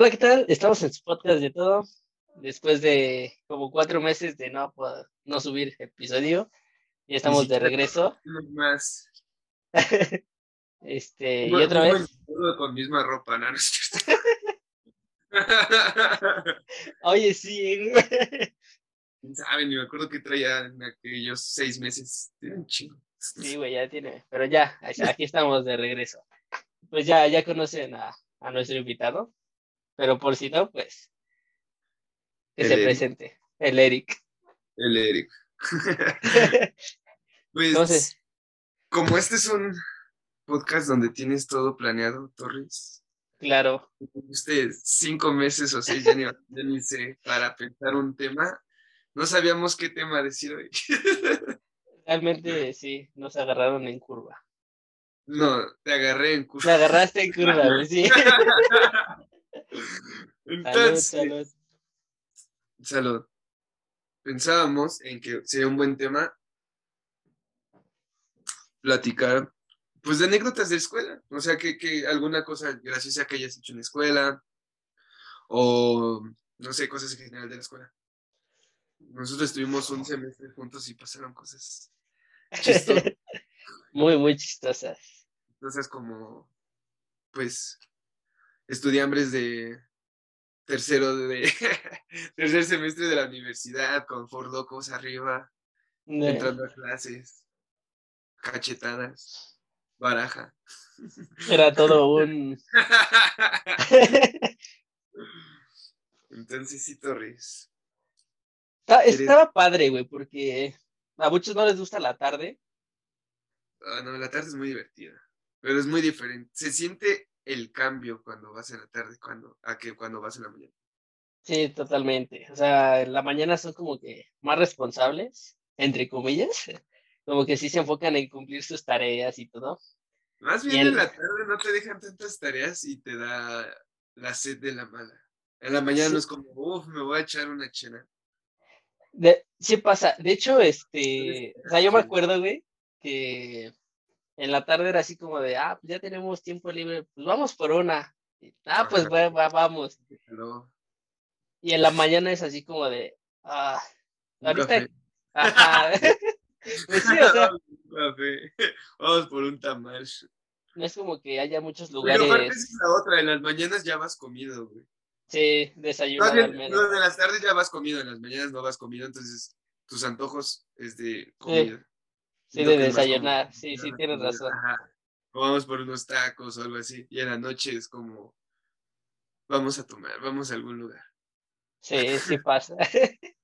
Hola, ¿qué tal? Estamos en su podcast de todo. Después de como cuatro meses de no, no subir episodio, ya estamos de regreso. Más. Este, y otra vez, con misma ropa, ¿no? Oye, sí. ¿Quién sabe? Ni me acuerdo que traía en aquellos seis meses. Tiene un chingo. sí, güey, ya tiene, pero ya, aquí estamos de regreso. Pues ya, ya conocen a, a nuestro invitado, pero por si no, pues, que El se Eric. presente, el Eric. El Eric. Pues, Entonces, como este es un podcast donde tienes todo planeado, Torres, claro, usted cinco meses o seis, ya ni, ya ni sé, para pensar un tema, no sabíamos qué tema decir hoy. realmente sí, nos agarraron en curva. No, te agarré en curva. Me agarraste en curva, sí. Salud, Entonces, salud. salud. Pensábamos en que sería un buen tema platicar, pues, de anécdotas de escuela. O sea, que, que alguna cosa graciosa que hayas hecho en la escuela, o no sé, cosas en general de la escuela. Nosotros estuvimos un semestre juntos y pasaron cosas chistosas. Muy, muy chistosas. Cosas como, pues, estudiambres de tercero de tercer semestre de la universidad con Ford Locos arriba, entrando a clases, cachetadas, baraja. Era todo un... Entonces sí, Torres. Está- Eres- Estaba padre, güey, porque a muchos no les gusta la tarde. Ah, no, la tarde es muy divertida, pero es muy diferente. Se siente el cambio cuando vas en la tarde cuando, a que cuando vas en la mañana. Sí, totalmente. O sea, en la mañana son como que más responsables, entre comillas. Como que sí se enfocan en cumplir sus tareas y todo. Más bien el- en la tarde no te dejan tantas tareas y te da la sed de la mala. En la mañana Sí. no es como, uff, me voy a echar una chena. De, sí pasa. De hecho, este, o sea, yo me acuerdo, güey, que en la tarde era así como de, ah, pues ya tenemos tiempo libre, pues vamos por una. Y, Ah, pues va- va- vamos. Pero, Y en la mañana es así como de, ah, ahorita, ajá. Pues sí, o sea. Vamos por un tamal. no es como que haya muchos Pero lugares, esa es la otra, en las mañanas ya vas comido, güey. sí, al menos. no, en las tardes ya vas comido, en las mañanas no vas comido, entonces tus antojos es de comida. Sí, Siento de como desayunar, sí, sí, tienes razón. Ajá. O vamos por unos tacos o algo así. Y en la noche es como, vamos a tomar, vamos a algún lugar. Sí, sí pasa.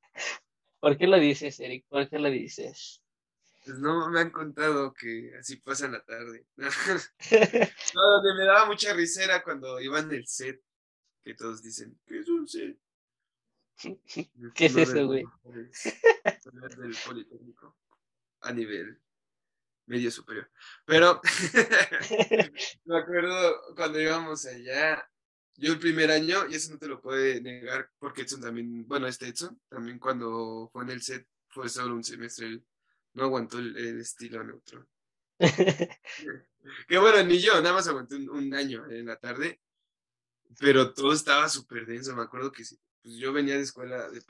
¿Por qué lo dices, Eric? ¿Por qué lo dices? Pues no me han contado que así pasa en la tarde. No, donde me daba mucha risera cuando iban del set, que todos dicen, ¿qué es un set? ¿Qué es eso, güey? del Politécnico a nivel medio superior. Pero me acuerdo cuando íbamos allá, yo el primer año, y eso no te lo puede negar, porque Edson también, bueno, este Edson, también cuando fue en el set, fue solo un semestre, él no aguantó el, el estilo neutro. Que bueno, ni yo, nada más aguanté un, un año en la tarde, pero todo estaba súper denso. Me acuerdo que sí, pues yo venía de escuela de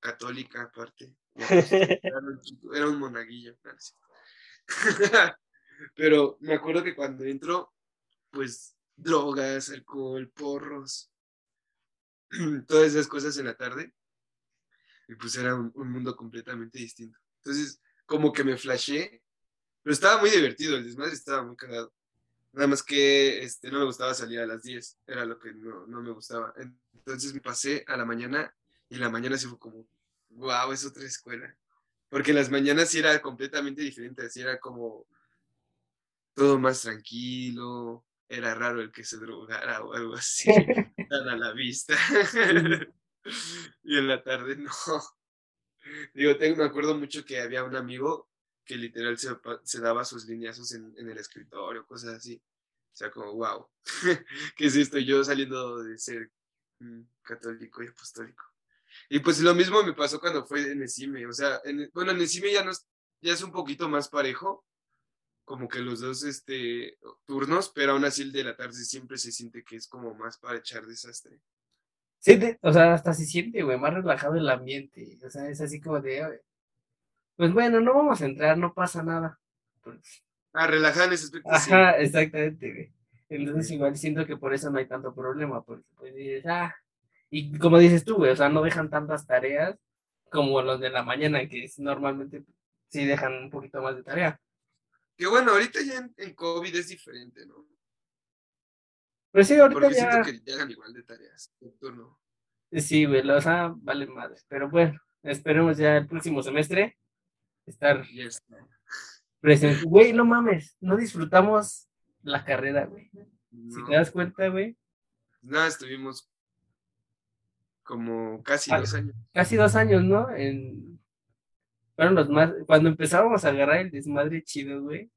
católica aparte. Era un, monaguillo. Pero me acuerdo que cuando entro, pues drogas, alcohol, porros, todas esas cosas en la tarde, y pues era un, un mundo completamente distinto. Entonces, como que me flashé, pero estaba muy divertido, el desmadre estaba muy cagado. Nada más que este, no me gustaba salir a las 10, era lo que no, no me gustaba. Entonces me pasé a la mañana y la mañana sí fue como, wow, es otra escuela. Porque en las mañanas sí era completamente diferente, así era como todo más tranquilo, era raro el que se drogara o algo así, tan a la vista. y en la tarde no. Digo, tengo, me acuerdo mucho que había un amigo que literal se, daba sus lineazos en, en el escritorio, cosas así. O sea, como, wow, ¿qué es esto? Yo saliendo de ser mm, católico y apostólico. Y pues lo mismo me pasó cuando fue en Esime. O sea, en, bueno, en Esime ya, no es, ya es un poquito más parejo, como que los dos este, turnos, pero aún así el de la tarde siempre se siente que es como más para echar desastre. Sí, o sea, hasta se siente, güey, más relajado el ambiente. O sea, es así como de, pues bueno, no vamos a entrar, no pasa nada. Pues, ah, relajar en ese aspecto. Ajá, exactamente, güey. Entonces igual siento que por eso no hay tanto problema, porque pues dices, ah, y como dices tú, güey, o sea, no dejan tantas tareas como los de la mañana, que es, normalmente sí dejan un poquito más de tarea. Que bueno, ahorita ya en, COVID es diferente, ¿no? Pues sí, ahorita Porque ya... siento que hagan igual de tareas en turno. Sí, güey, o sea, vale madre. Pero bueno, esperemos ya el próximo semestre estar presente. Güey, no mames, no disfrutamos la carrera, güey. Si te das cuenta, güey. Nada, estuvimos como casi dos años. Casi dos años, ¿no? En... Fueron los más. Cuando empezábamos a agarrar el desmadre chido, güey.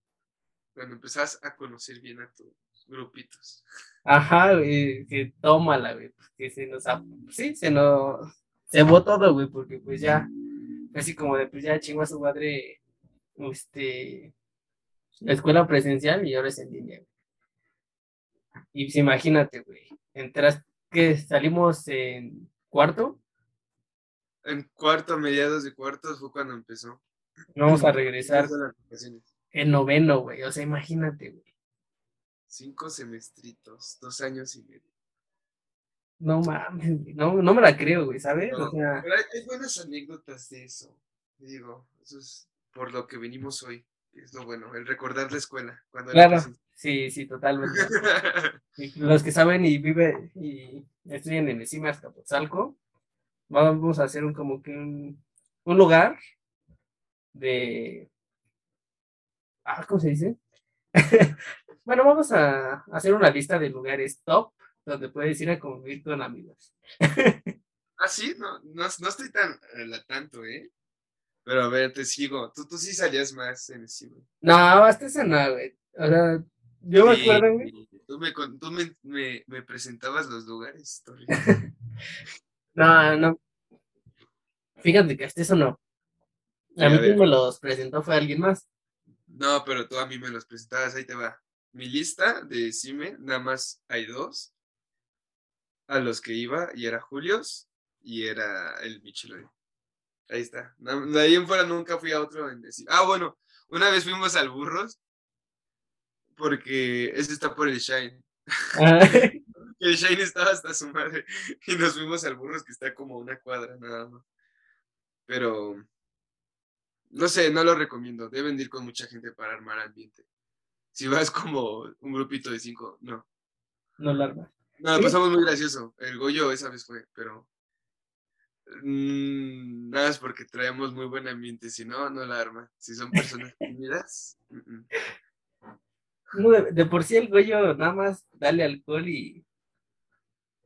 Cuando empezás a conocer bien a tus grupitos. Ajá, güey, que tómala, güey. Pues, que se nos. Sí, se nos. Se todo, güey, porque pues ya. Así como de, pues ya chingó a su madre. Este. La escuela presencial y ahora es en línea. Y pues imagínate, güey. Entras, que salimos en cuarto. En cuarto, mediados de cuarto fue cuando empezó. Vamos a regresar en noveno, güey. O sea, imagínate, güey. Cinco semestritos, dos años y medio. No mames, no, no me la creo, güey, ¿sabes? o sea... hay, buenas anécdotas de eso. Digo, eso es por lo que venimos hoy. Es lo bueno, el recordar la escuela. Cuando claro, sí, sí, totalmente. los que saben y viven y estudian en el CIMA Azcapotzalco, vamos a hacer un como que un, lugar de ah, ¿cómo se dice? bueno, vamos a hacer una lista de lugares top donde puedes ir a convivir con amigos. ah, sí, no, no, estoy tan a tanto, ¿eh? Pero a ver, te sigo. Tú, tú sí salías más en el CIMA. No, hasta esa no, güey. O sea, yo me acuerdo, güey. Tú, me, tú me, me, presentabas los lugares, No, no. Fíjate que hasta eso no. A mí quien me los presentó fue alguien más. No, pero tú a mí me los presentabas, ahí te va. Mi lista de CIME, nada más hay dos. A los que iba, y era Julios y era el Michelin. Ahí está. De ahí en fuera nunca fui a otro en decir. Ah, bueno, una vez fuimos al Burros, porque ese está por el Shine. Ah. el Shine estaba hasta su madre y nos fuimos al Burros, que está como una cuadra nada más. Pero, no sé, no lo recomiendo. Deben ir con mucha gente para armar ambiente. Si vas como un grupito de cinco, no. No lo armas. No, pasamos muy gracioso. El Goyo esa vez fue, pero Mm, nada es porque traemos muy buen ambiente, si no, no la arma. Si son personas tímidas. De, por sí el güey nada más dale alcohol y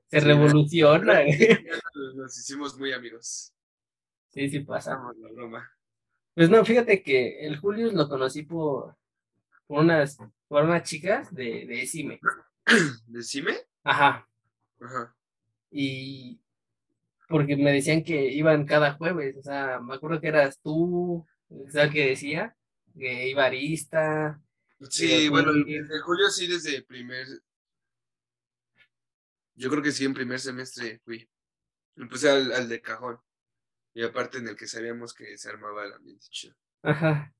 se revoluciona. Nos hicimos muy amigos. Sí, sí pasamos la broma. Pues no, fíjate que el Julius lo conocí por, por unas, por unas chicas de, de Cime. ¿De Cime? Ajá. Ajá. Y porque me decían que iban cada jueves, o sea, me acuerdo que eras tú, ¿sabes qué decía? Que iba Arista. Sí, bueno, en julio sí desde el primer, yo creo que sí, en primer semestre fui. Empecé al, al de cajón. Y aparte en el que sabíamos que se armaba el ambiente chido. Ajá.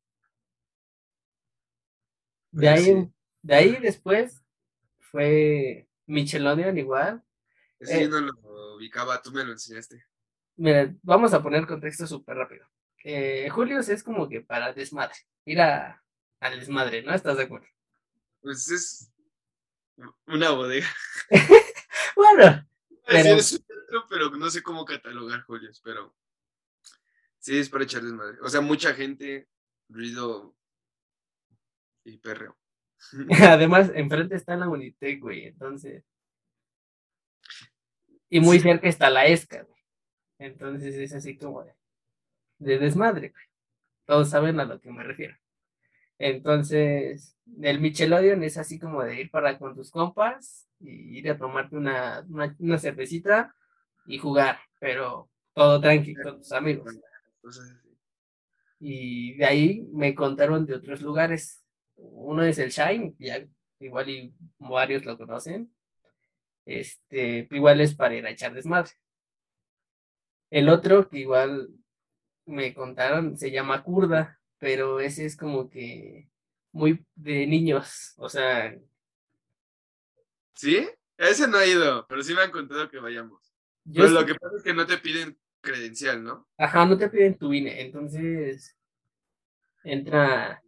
De ahí, de ahí después fue Michelonian igual. Ese eh, no lo ubicaba, tú me lo enseñaste. Mira, vamos a poner contexto súper rápido. Eh, Julius es como que para desmadre, ir a, al desmadre, ¿no? ¿Estás de acuerdo? Pues es una bodega. bueno. Pero... Es un centro, pero no sé cómo catalogar Julius, pero sí es para echar desmadre. O sea, mucha gente, ruido y perreo. Además, enfrente está la Unitec, güey, entonces. Y muy cerca está la ESCA, Entonces es así como de, desmadre, güey. Todos saben a lo que me refiero. Entonces, el Michelodion es así como de ir para con tus compas y ir a tomarte una, una, cervecita y jugar, pero todo tranquilo con tus amigos. Y de ahí me contaron de otros lugares. Uno es el Shine, ya igual y varios lo conocen. este, igual es para ir a echar desmadre. El otro, que igual me contaron, se llama Kurda, pero ese es como que muy de niños, o sea. ¿Sí? Ese no ha ido, pero sí me han contado que vayamos. pero lo que pasa es que no te piden credencial, ¿no? Ajá, no te piden tu INE, entonces entra,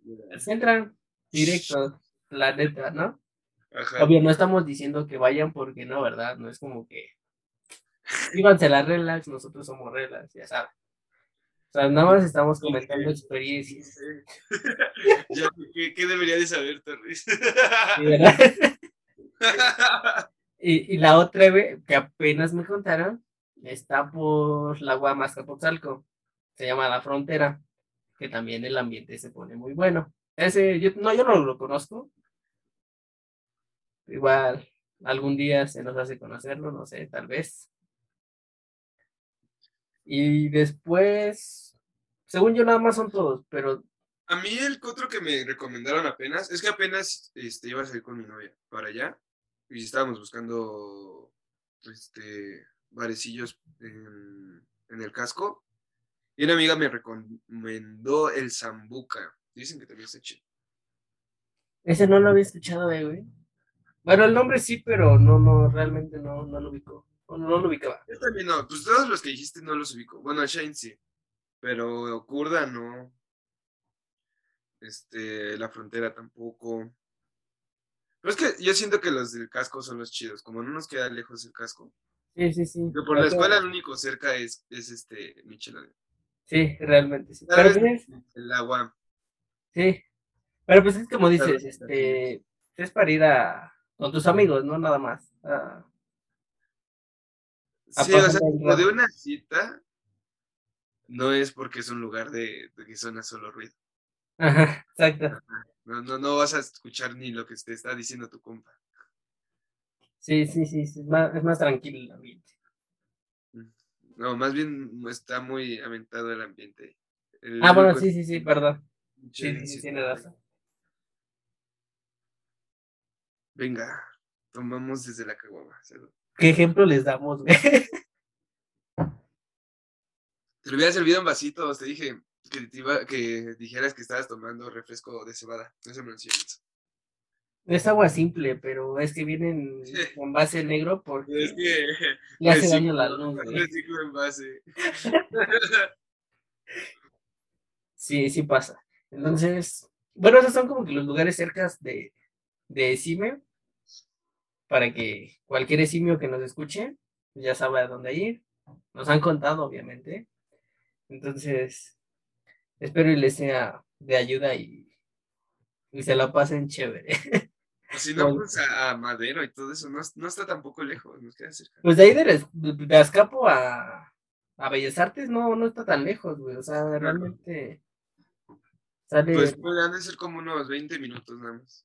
entra directo, la neta, ¿no? Ajá. Obvio, no estamos diciendo que vayan porque no, ¿verdad? No es como que íbanse las relax, nosotros somos relax, ya sabes. O sea, nada más estamos comentando experiencias. ¿qué, debería de saber, Torres? y, y, la otra, que apenas me contaron, está por la Guamas Capotzalco. Se llama La Frontera, que también el ambiente se pone muy bueno. Ese, yo, no, yo no lo conozco. Igual, algún día se nos hace conocerlo, no sé, tal vez. Y después, según yo nada más son todos, pero... A mí el otro que me recomendaron apenas, es que apenas este, iba a salir con mi novia para allá y estábamos buscando este, barecillos en, en el casco y una amiga me recomendó el Zambuca. Dicen que también está chido. Ese no lo había escuchado de, güey. Bueno, el nombre sí, pero no, no, realmente no, no lo ubico. No, no lo ubicaba. Yo también no, pues todos los que dijiste no los ubico. Bueno, Shane sí, pero Kurda no. Este, la frontera tampoco. Pero es que yo siento que los del casco son los chidos, como no nos queda lejos el casco. Sí, sí, sí. Pero por la escuela el único cerca es, es este Michelin. Sí, realmente sí. Pero pues el agua. Sí. Pero pues es como dices, este, es para ir a con tus amigos, no nada más. Sí, o sea, como de una cita, no es porque es un lugar de, que suena solo ruido. Ajá, exacto. No, no, no vas a escuchar ni lo que te está diciendo tu compa. Sí, sí, sí, es, más, es más tranquilo el ambiente. Mm. No, más bien está muy aventado el ambiente. ah, bueno, sí, sí, sí, perdón. Sí, sí, sí, tiene razón. Venga, tomamos desde la caguama. ¿Qué ejemplo les damos, güey? Te lo hubiera servido en vasitos, te dije que, que dijeras que estabas tomando refresco de cebada. No se me Es agua simple, pero es que vienen con base negro porque es que le hace daño la luz. en base. sí, sí pasa. Entonces, bueno, esos son como que los lugares cercas de, de Cime para que cualquier simio que nos escuche ya sabe a dónde ir. Nos han contado, obviamente. Entonces, espero y les sea de ayuda y, y se la pasen chévere. Si no, pues a, Madero y todo eso, no, no, está tampoco lejos, nos queda cerca. Pues de ahí de, de Azcapo a, a Bellas Artes no, no está tan lejos, güey. O sea, realmente sale. Pues pueden ser como unos 20 minutos nada más.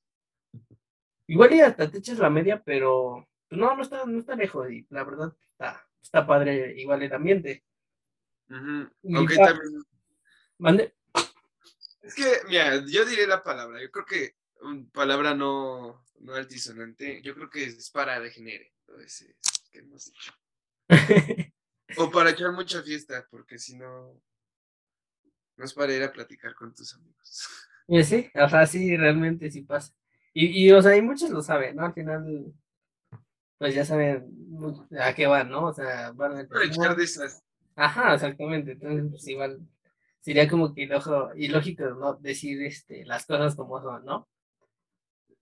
Igual y hasta te echas la media, pero pues, no, no está, no está lejos y la verdad está, está padre igual el ambiente. Aunque también... ¿Mande? Es que, mira, yo diré la palabra, yo creo que palabra no, no altisonante, yo creo que es para degenere, que hemos dicho. o para echar mucha fiesta, porque si no, no es para ir a platicar con tus amigos. Sí, o sea, sí, realmente sí pasa. Y, y, o sea, y muchos lo saben, ¿no? Al final, pues ya saben a qué van, ¿no? O sea, van a... echar de esas. Ajá, exactamente. Entonces, pues igual sería como que ilógico, ¿no? Decir este, las cosas como son, ¿no?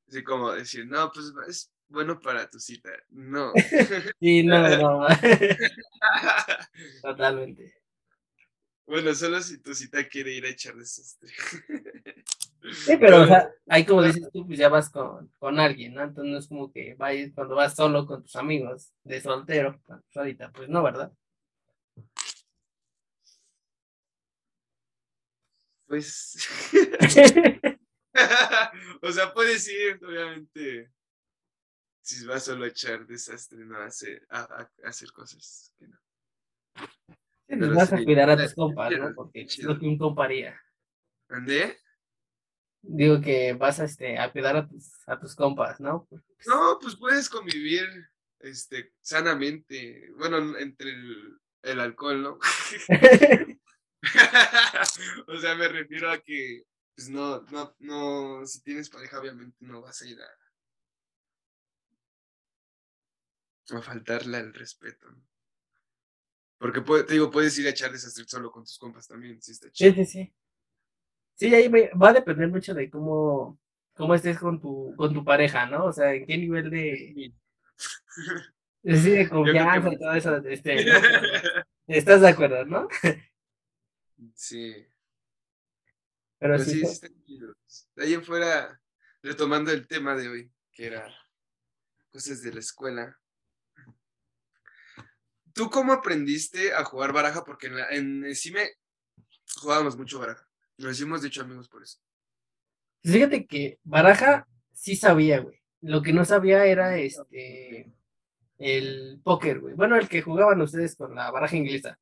Sí, como decir, no, pues es bueno para tu cita. No. sí, no, no. Totalmente. Bueno, solo si tu cita quiere ir a echar desastre. Sí, pero, o sea, ahí como dices tú, pues ya vas con, con alguien, ¿no? Entonces no es como que vayas cuando vas solo con tus amigos de soltero, pues ahorita, pues no, ¿verdad? Pues. o sea, puedes ir, obviamente. Si vas solo a echar desastre, no a hacer, a, hacer cosas que no. Sí, pues vas a cuidar a tus compas, ¿no? Porque es lo que un compa haría. ¿Dónde? Digo que vas a, este, a cuidar a tus, a tus compas, ¿no? No, pues puedes convivir este, sanamente, bueno, entre el, el alcohol, ¿no? o sea, me refiero a que, pues no, no, no, si tienes pareja, obviamente no vas a ir a, a faltarle al respeto, ¿no? Porque te digo, puedes ir a echar desastre solo con tus compas también, si está chido. Sí, sí, sí. Sí, ahí va a depender mucho de cómo, cómo estés con tu, con tu pareja, ¿no? O sea, en qué nivel de, sí, de confianza y todo eso. Este, ¿Estás de acuerdo, no? Sí. Pero, Pero sí, sí De ahí en fuera, retomando el tema de hoy, que era cosas de la escuela. ¿Tú cómo aprendiste a jugar baraja? Porque en, en CIME jugábamos mucho baraja. Nos hicimos dicho amigos por eso. Fíjate que baraja sí sabía, güey. Lo que no sabía era este el póker, güey. Bueno, el que jugaban ustedes con la baraja inglesa.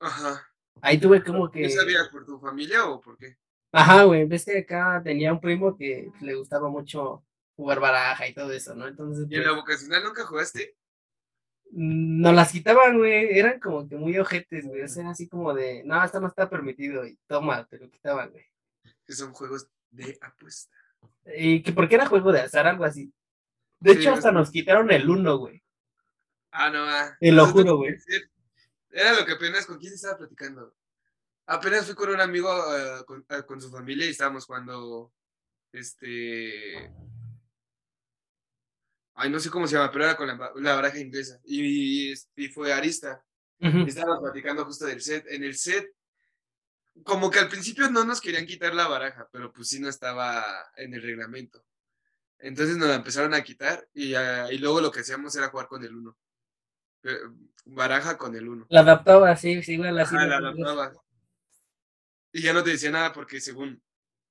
Ajá. Ahí tuve como que. ¿Qué sabías por tu familia o por qué? Ajá, güey. Ves que acá tenía un primo que le gustaba mucho jugar baraja y todo eso, ¿no? Entonces. ¿Y en la pues vocacional nunca jugaste? Nos las quitaban, güey. Eran como que muy ojetes, güey. O sea, así como de, no, esto no está permitido. Y toma, te lo quitaban, güey. Que son juegos de apuesta. Y que porque era juego de azar, algo así. De hecho, hasta nos quitaron el uno, güey. Ah, no, ah. Te lo juro, güey. Era lo que apenas con quién estaba platicando. Apenas fui con un amigo eh, eh, con, su familia y estábamos jugando. Este. Ay, no sé cómo se llama, pero era con la, baraja inglesa. Y, fue Arista. Y estábamos platicando justo del set. En el set, como que al principio no nos querían quitar la baraja, pero pues sí no estaba en el reglamento. Entonces nos la empezaron a quitar y, ah, y luego lo que hacíamos era jugar con el uno. Eh, baraja con el uno. La adaptaba, sí, sí, igual así. la adaptaba. Y ya no te decía nada porque según...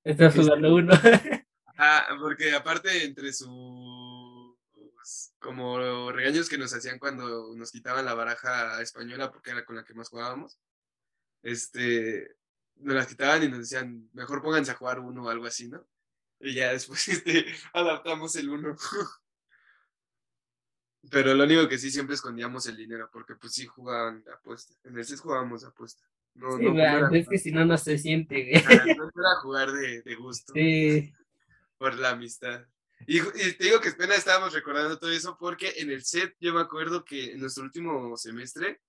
Estás jugando uno. ah, porque aparte entre sus como regaños que nos hacían cuando nos quitaban la baraja española porque era con la que más jugábamos, este, nos las quitaban y nos decían, mejor pónganse a jugar uno o algo así, ¿no? Y ya después este, adaptamos el uno. Pero lo único que sí siempre escondíamos el dinero, porque pues sí jugaban apuesta. En el CES jugábamos apuesta. No, sí, no, es que si no, no se siente, no era jugar de, de gusto. Sí. Por la amistad. Y, te digo que apenas estábamos recordando todo eso porque en el set yo me acuerdo que en nuestro último semestre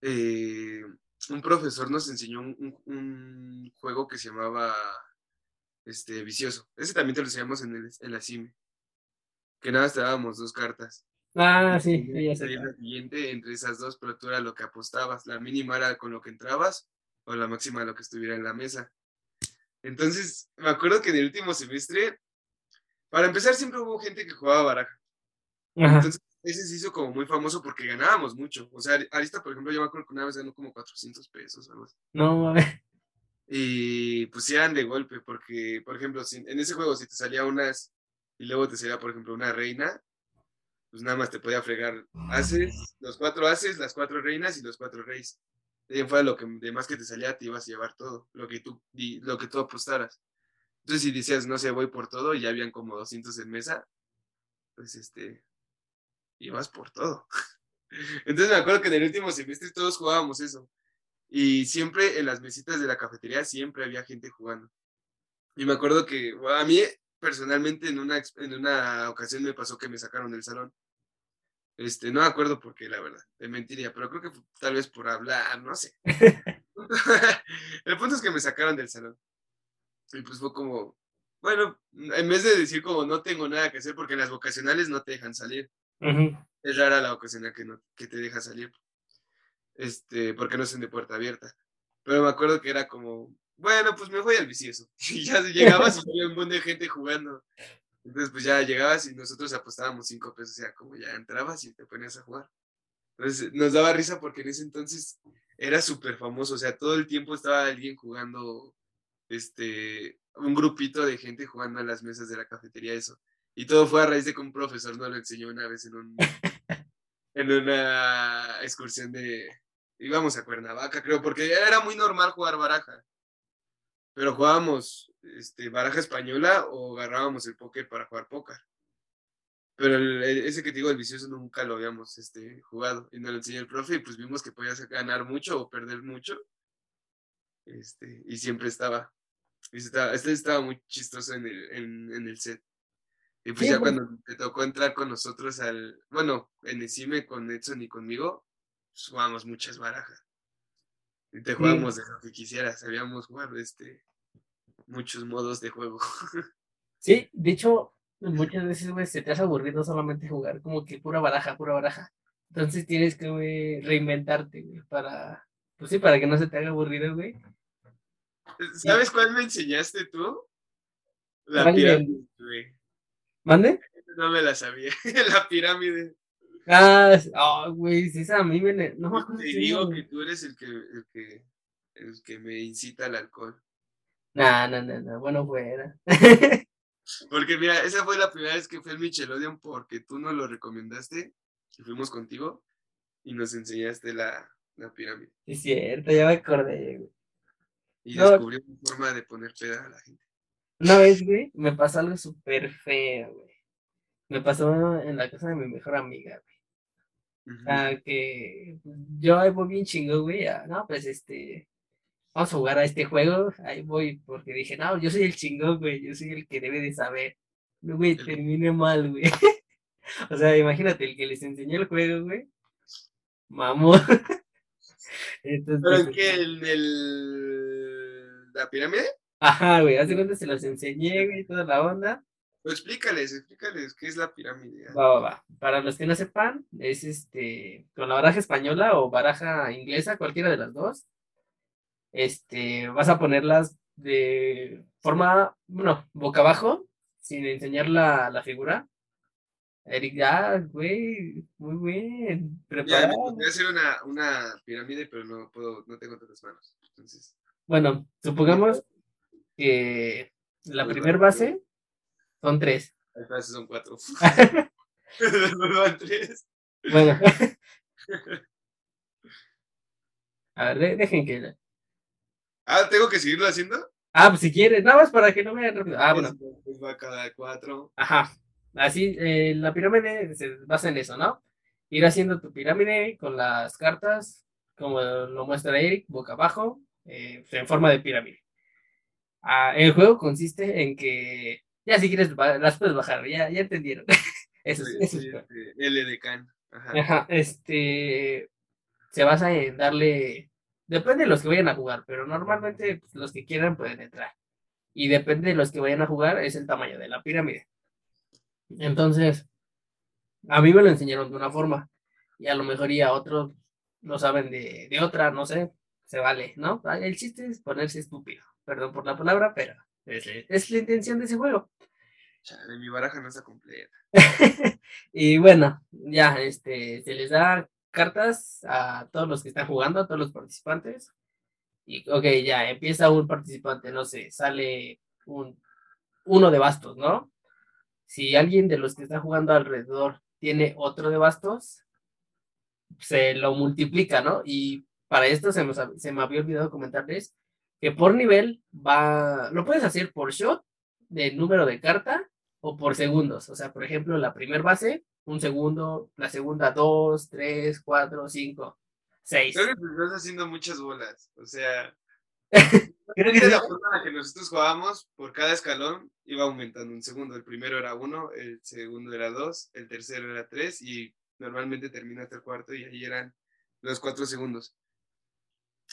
eh, un profesor nos enseñó un, un, juego que se llamaba este, Vicioso. Ese también te lo enseñamos en, el, en la CIME que nada te dábamos dos cartas. Ah, sí, ya sé. la siguiente entre esas dos, pero tú era lo que apostabas. La mínima era con lo que entrabas o la máxima lo que estuviera en la mesa. Entonces, me acuerdo que en el último semestre, para empezar, siempre hubo gente que jugaba baraja. Entonces, ese se hizo como muy famoso porque ganábamos mucho. O sea, Arista, por ejemplo, yo me acuerdo que una vez ganó como 400 pesos algo así. No, ver. Y pues eran de golpe, porque, por ejemplo, en ese juego, si te salía unas y luego te sería, por ejemplo, una reina, pues nada más te podía fregar haces, los cuatro haces, las cuatro reinas y los cuatro reyes. De fuera lo que de más que te salía, te ibas a llevar todo, lo que tú, lo que tú apostaras. Entonces, si decías, no sé, voy por todo, y ya habían como 200 en mesa, pues este, ibas por todo. Entonces me acuerdo que en el último semestre todos jugábamos eso. Y siempre en las mesitas de la cafetería siempre había gente jugando. Y me acuerdo que a mí personalmente en una, en una ocasión me pasó que me sacaron del salón. Este, no me acuerdo por qué, la verdad, te mentiría, pero creo que tal vez por hablar, no sé. el punto es que me sacaron del salón. Y pues fue como, bueno, en vez de decir como no tengo nada que hacer porque las vocacionales no te dejan salir. Es rara la vocacional que, no, que te deja salir. Este, porque no son de puerta abierta. Pero me acuerdo que era como, bueno, pues me voy al vicioso. Y ya llegabas y había un montón de gente jugando. Entonces, pues ya llegabas y nosotros apostábamos cinco pesos, o sea, como ya entrabas y te ponías a jugar. Entonces, nos daba risa porque en ese entonces era súper famoso, o sea, todo el tiempo estaba alguien jugando, este, un grupito de gente jugando a las mesas de la cafetería, eso. Y todo fue a raíz de que un profesor nos lo enseñó una vez en un, en una excursión de, íbamos a Cuernavaca, creo, porque era muy normal jugar baraja pero jugábamos este, baraja española o agarrábamos el póker para jugar póker. pero el- el- ese que te digo, el vicioso, nunca lo habíamos este, jugado. Y nos lo enseñó el profe y pues vimos que podías ganar mucho o perder mucho. Este, y siempre estaba. Estaba- este estaba muy chistoso en el, en, en el set. Y pues Sí, ya cuando te tocó entrar con nosotros al, bueno, en Encime con Edson y conmigo, pues jugábamos muchas barajas. Y te jugábamos de lo que quisieras, sabíamos jugar este, muchos modos de juego. Sí, de hecho, muchas veces, güey, se te hace aburrido solamente jugar, como que pura baraja, pura baraja. Entonces tienes que, güey, reinventarte, güey, para, pues sí, para que no se te haga aburrido, güey. ¿Sabes cuál me enseñaste tú? La ¿Cuál del- pirámide, güey. ¿Mande? No me la sabía. la pirámide. Ah, ah, güey, sí, esa a mí me, no Te si digo que tú eres el que, el que, el que me incita al alcohol. Nah, no, no, no, bueno, fuera. Porque mira, esa fue la primera vez que fue el Michelodion porque tú nos lo recomendaste y fuimos contigo y nos enseñaste la, la pirámide. Es cierto, ya me acordé, güey. Y No. descubrí una forma de poner peda a la gente. Una vez, güey, me pasó algo súper feo, güey. Me pasó en la casa de mi mejor amiga, güey. Ujú. Ah, que yo ahí voy bien chingo, güey. ah, no, pues este, vamos a jugar a este juego. Ahí voy, porque dije, no, yo soy el chingón, güey. Yo soy el que debe de saber. No, güey, El- terminé mal, güey. O sea, imagínate, el que les enseñó el juego, güey. Mamón. Entonces, ¿Pero pues, qué? ¿En el, la pirámide? ajá, güey, hace cuenta se los enseñé, güey, toda la onda. Pues explícales, explícales qué es la pirámide. Va, va, va. Para los que no sepan, es este, con la baraja española o baraja inglesa, cualquiera de las dos. Este, vas a ponerlas de forma, bueno, boca abajo, sin enseñar la, la figura. Eric, ya, güey, muy bien, Ya, me preparado. podría hacer una, una pirámide, pero no puedo, no tengo tantas manos. Entonces, Bueno, supongamos que la Muy primer rápido. base son tres. al paso son cuatro. Tres. Bueno. A ver, de- dejen que... Ah, ¿tengo que seguirlo haciendo? Ah, pues si quieres, nada más para que no rápido. Ah, bueno. Pues va cada cuatro. Ajá. Así, eh, la pirámide se basa en eso, ¿no? Ir haciendo tu pirámide con las cartas, como lo muestra Eric, boca abajo, eh, en forma de pirámide. Ah, el juego consiste en que, ya si quieres, las puedes bajar, ya, ya entendieron. eso, es- Sí, eso es sí, este, L de Can. Ajá. Ajá, este, se basa en darle, depende de los que vayan a jugar, pero normalmente pues, los que quieran pueden entrar. Y depende de los que vayan a jugar, es el tamaño de la pirámide. Entonces, a mí me lo enseñaron de una forma, y a lo mejor y a otros lo saben de, de otra, no sé, se vale, ¿no? Ah, El chiste es ponerse estúpido, perdón por la palabra, pero es, es la intención de ese juego. Chale, mi baraja no está completa. y bueno, ya este, se les da cartas a todos los que están jugando, a todos los participantes. Y ok, ya empieza un participante, no sé, sale un uno de bastos, ¿no? Si alguien de los que está jugando alrededor tiene otro de bastos, se lo multiplica, ¿no? Y para esto se me, se me había olvidado comentarles que por nivel va, lo puedes hacer por shot de número de carta o por segundos. O sea, por ejemplo, la primer base, un segundo, la segunda, dos, tres, cuatro, cinco, seis. Creo que te estás haciendo muchas bolas. O sea, Creo que de sí. la forma en la que nosotros jugábamos, por cada escalón iba aumentando un segundo. El primero era uno, el segundo era dos, el tercero era tres y normalmente termina hasta el cuarto y ahí eran los cuatro segundos.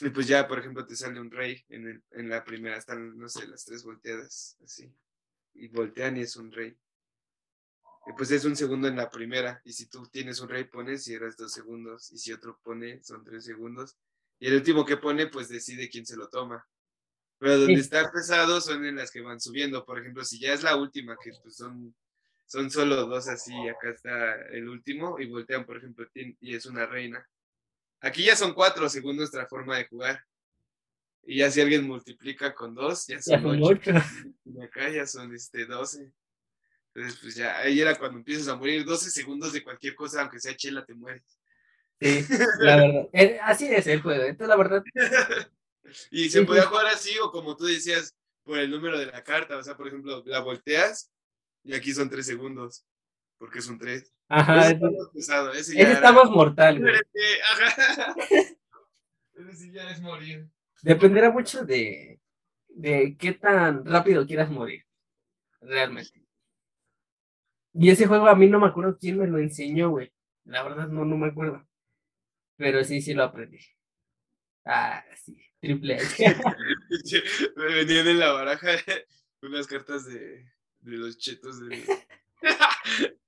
Y pues ya, por ejemplo, te sale un rey en, el- en la primera, están, no sé, las tres volteadas, así. Y voltean y es un rey. Y pues es un segundo en la primera. Y si tú tienes un rey, pones y eras dos segundos. Y si otro pone, son tres segundos. Y el último que pone, pues decide quién se lo toma. Pero donde Sí. está pesado son en las que van subiendo. Por ejemplo, si ya es la última, que pues son, son solo dos así, y acá está el último, y voltean, por ejemplo, y es una reina. Aquí ya son cuatro según nuestra forma de jugar. Y ya si alguien multiplica con dos, ya Ya son son ocho. Y acá ya son este 12. Entonces, pues ya, ahí era cuando empiezas a morir 12 segundos de cualquier cosa, aunque sea chela, te mueres. Sí, la verdad. Eh, así es el juego. Entonces, la verdad, Y se podía jugar así, o como tú decías, por el número de la carta. O sea, por ejemplo, la volteas y aquí son 3 segundos. porque es un 3. Ajá. Ese más pesado, ese ya ese está era- más mortal, güey. Ese, ajá. Ese sí ya es morir. Dependerá mucho de, de qué tan rápido quieras morir. Realmente. Y ese juego a mí no me acuerdo quién me lo enseñó, güey. La verdad no, no me acuerdo. Pero sí, sí lo aprendí. Ah, sí. Triple H. Me venían en la baraja unas cartas de, de los chetos de.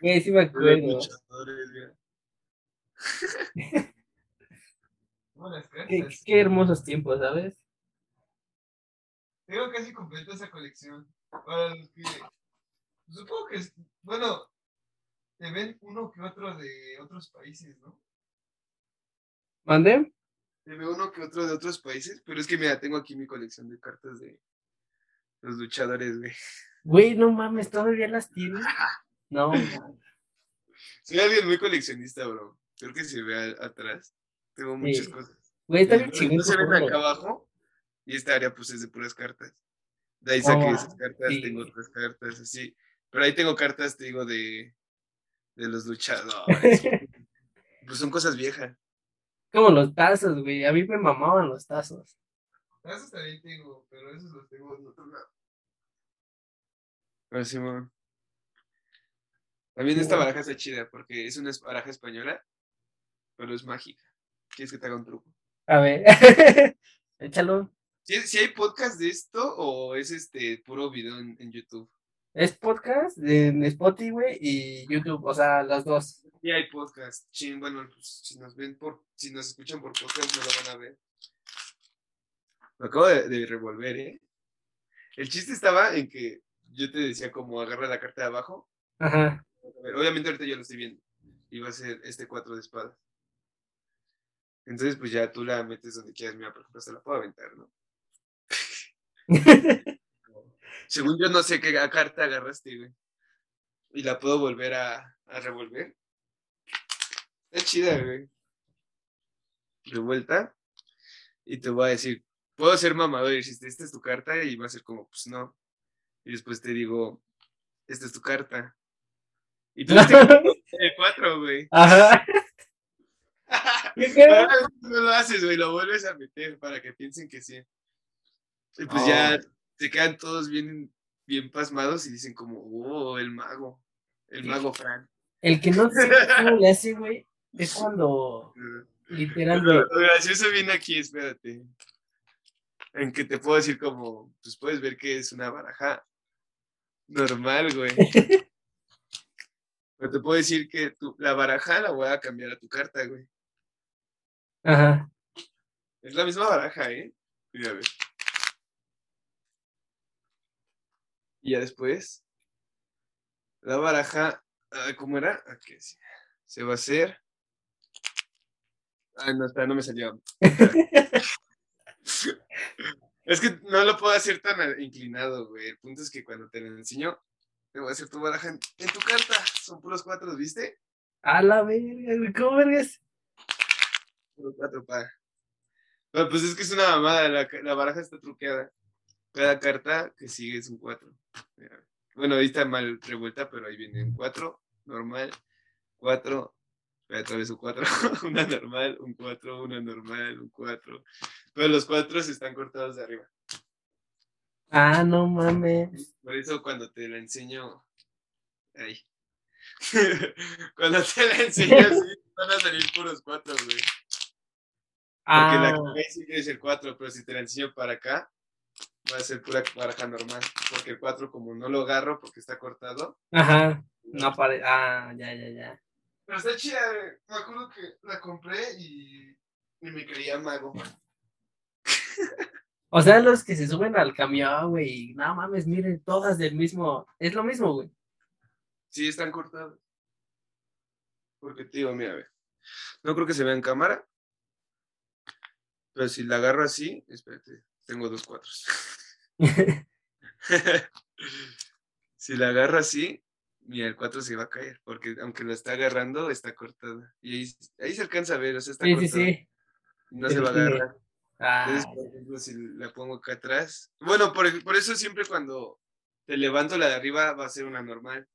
Güey, sí me acuerdo. Qué, cartas. qué hermosos tiempos, ¿sabes? Tengo casi completa esa colección. Para los que. Supongo que. es- Bueno, te ven uno que otro de otros países, ¿no? ¿Mandé? Te veo uno que otro de otros países, pero es que mira, tengo aquí mi colección de cartas de los luchadores, güey. Güey, no mames, ¿todavía las tienes? No. Soy alguien muy coleccionista, bro. Creo que se ve atrás. Tengo muchas Sí. cosas. Güey, está bien No se ven acá abajo. Y esta área, pues, es de puras cartas. De ahí saqué Ah, esas cartas, sí. tengo otras cartas, así. Pero ahí tengo cartas, te digo, de, de los luchadores. pues son cosas viejas. Como los tazos, güey. A mí me mamaban los tazos. Esos también tengo, pero esos los tengo en otro lado. Pero Simón. También esta baraja está chida porque es una baraja española, pero es mágica. ¿Quieres que te haga un truco? A ver. Échalo. ¿Si, si hay podcast de esto o es este puro video en, en YouTube? Es podcast en Spotify, güey, y YouTube. O sea, las dos. Sí hay podcast. Bueno, pues, si nos ven por, si nos escuchan por podcast no lo van a ver. Lo acabo de, de revolver, ¿eh? El chiste estaba en que yo te decía como agarra la carta de abajo. Ajá. Obviamente ahorita yo lo estoy viendo. Y va a ser este 4 de espadas. Entonces, pues ya tú la metes donde quieras. Mira, por ejemplo, se la puedo aventar, ¿no? Según yo no sé qué carta agarraste, güey. Y la puedo volver a, a revolver. Está chida, güey. De vuelta. Y te voy a decir, puedo ser mamador y decirte, esta es tu carta. Y va a ser como, pues no. Y después te digo, esta es tu carta. Y tú te el 4, güey. Ajá. ¿Qué pedo? no lo haces, güey, lo vuelves a meter para que piensen que sí. Y pues Oh. ya se quedan todos bien, bien pasmados y dicen como, oh, el mago, el Sí. mago Fran. El que no sé cómo le hace, güey, es cuando Lo, literalmente. lo gracioso viene aquí, espérate. En que te puedo decir como, pues puedes ver que es una baraja normal, güey. Pero te puedo decir que tu, la baraja la voy a cambiar a tu carta, güey. Ajá. Es la misma baraja, ¿eh? Mira, a ver. Y ya después, la baraja, ah, ¿cómo era? Aquí sí. Se va a hacer. Ay, no, espera, no me salió. es que no lo puedo hacer tan inclinado, güey. El punto es que cuando te lo enseño, te voy a hacer tu baraja en, en tu carta. Son puros cuatro, ¿viste? A la verga, güey. ¿Cómo vergas? Puros cuatro, pa. Pero pues es que es una mamada, la, la baraja está truqueada. Cada carta que sigue es un 4. Bueno, ahí está mal revuelta, pero ahí viene un 4, normal, 4, otra vez un 4, una normal, un 4, una normal, un 4. Pero los 4 están cortados de arriba. Ah, no mames. Por eso cuando te la enseño, ahí. cuando te la enseño así, van a salir puros 4, güey. Porque la Ah, que sí es el 4, pero si te la enseño para acá, va a ser pura baraja normal. Porque el 4, como no lo agarro porque está cortado. ajá. No pare. Ah, ya, ya, ya. Pero está chida. Me acuerdo que la compré y, y me creía mago. O sea, los que se suben al camión, güey. No mames, miren, todas del mismo. Es lo mismo, güey. Sí, están cortados. Porque te digo, mira, a ver. No creo que se vea en cámara. Pero si la agarro así, espérate, tengo dos cuatros. si la agarro así, mira, el 4 se va a caer, porque aunque la está agarrando, está cortada. Y ahí, ahí se alcanza a ver, o sea, está Sí, sí, cortada. sí. No se va a sigue. agarrar. Ah, Entonces, por ejemplo, si la pongo acá atrás. Bueno, por, por eso siempre cuando te levanto la de arriba va a ser una normal.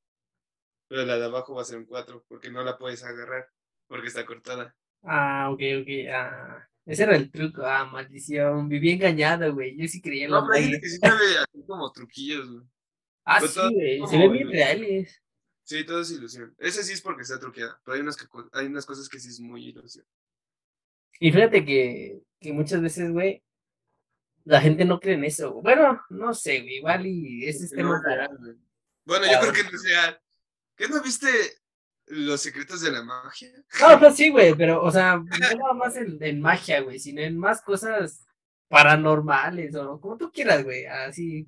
pero la de abajo va a ser un 4 porque no la puedes agarrar porque está cortada. Ah, ok, ok. Ah, ese era el truco. Ah, maldición. Viví engañado, güey. Yo sí creía en No, gente magues. que sí hacer como truquillos, güey. Ah, Pero sí, güey. Se ven bien reales. Sí, todo es ilusión. Ese sí es porque está truqueada, pero hay unas, que, hay unas cosas que sí es muy ilusión. Y fíjate que, que muchas veces, güey, la gente no cree en eso. Bueno, no sé, güey. Igual y ese es no tema. Bueno, yo creo que no es real. ¿Qué no viste los secretos de la magia? No, pues sí, güey, pero, o sea, no nada más en, en magia, güey, sino en más cosas paranormales o como tú quieras, güey, así,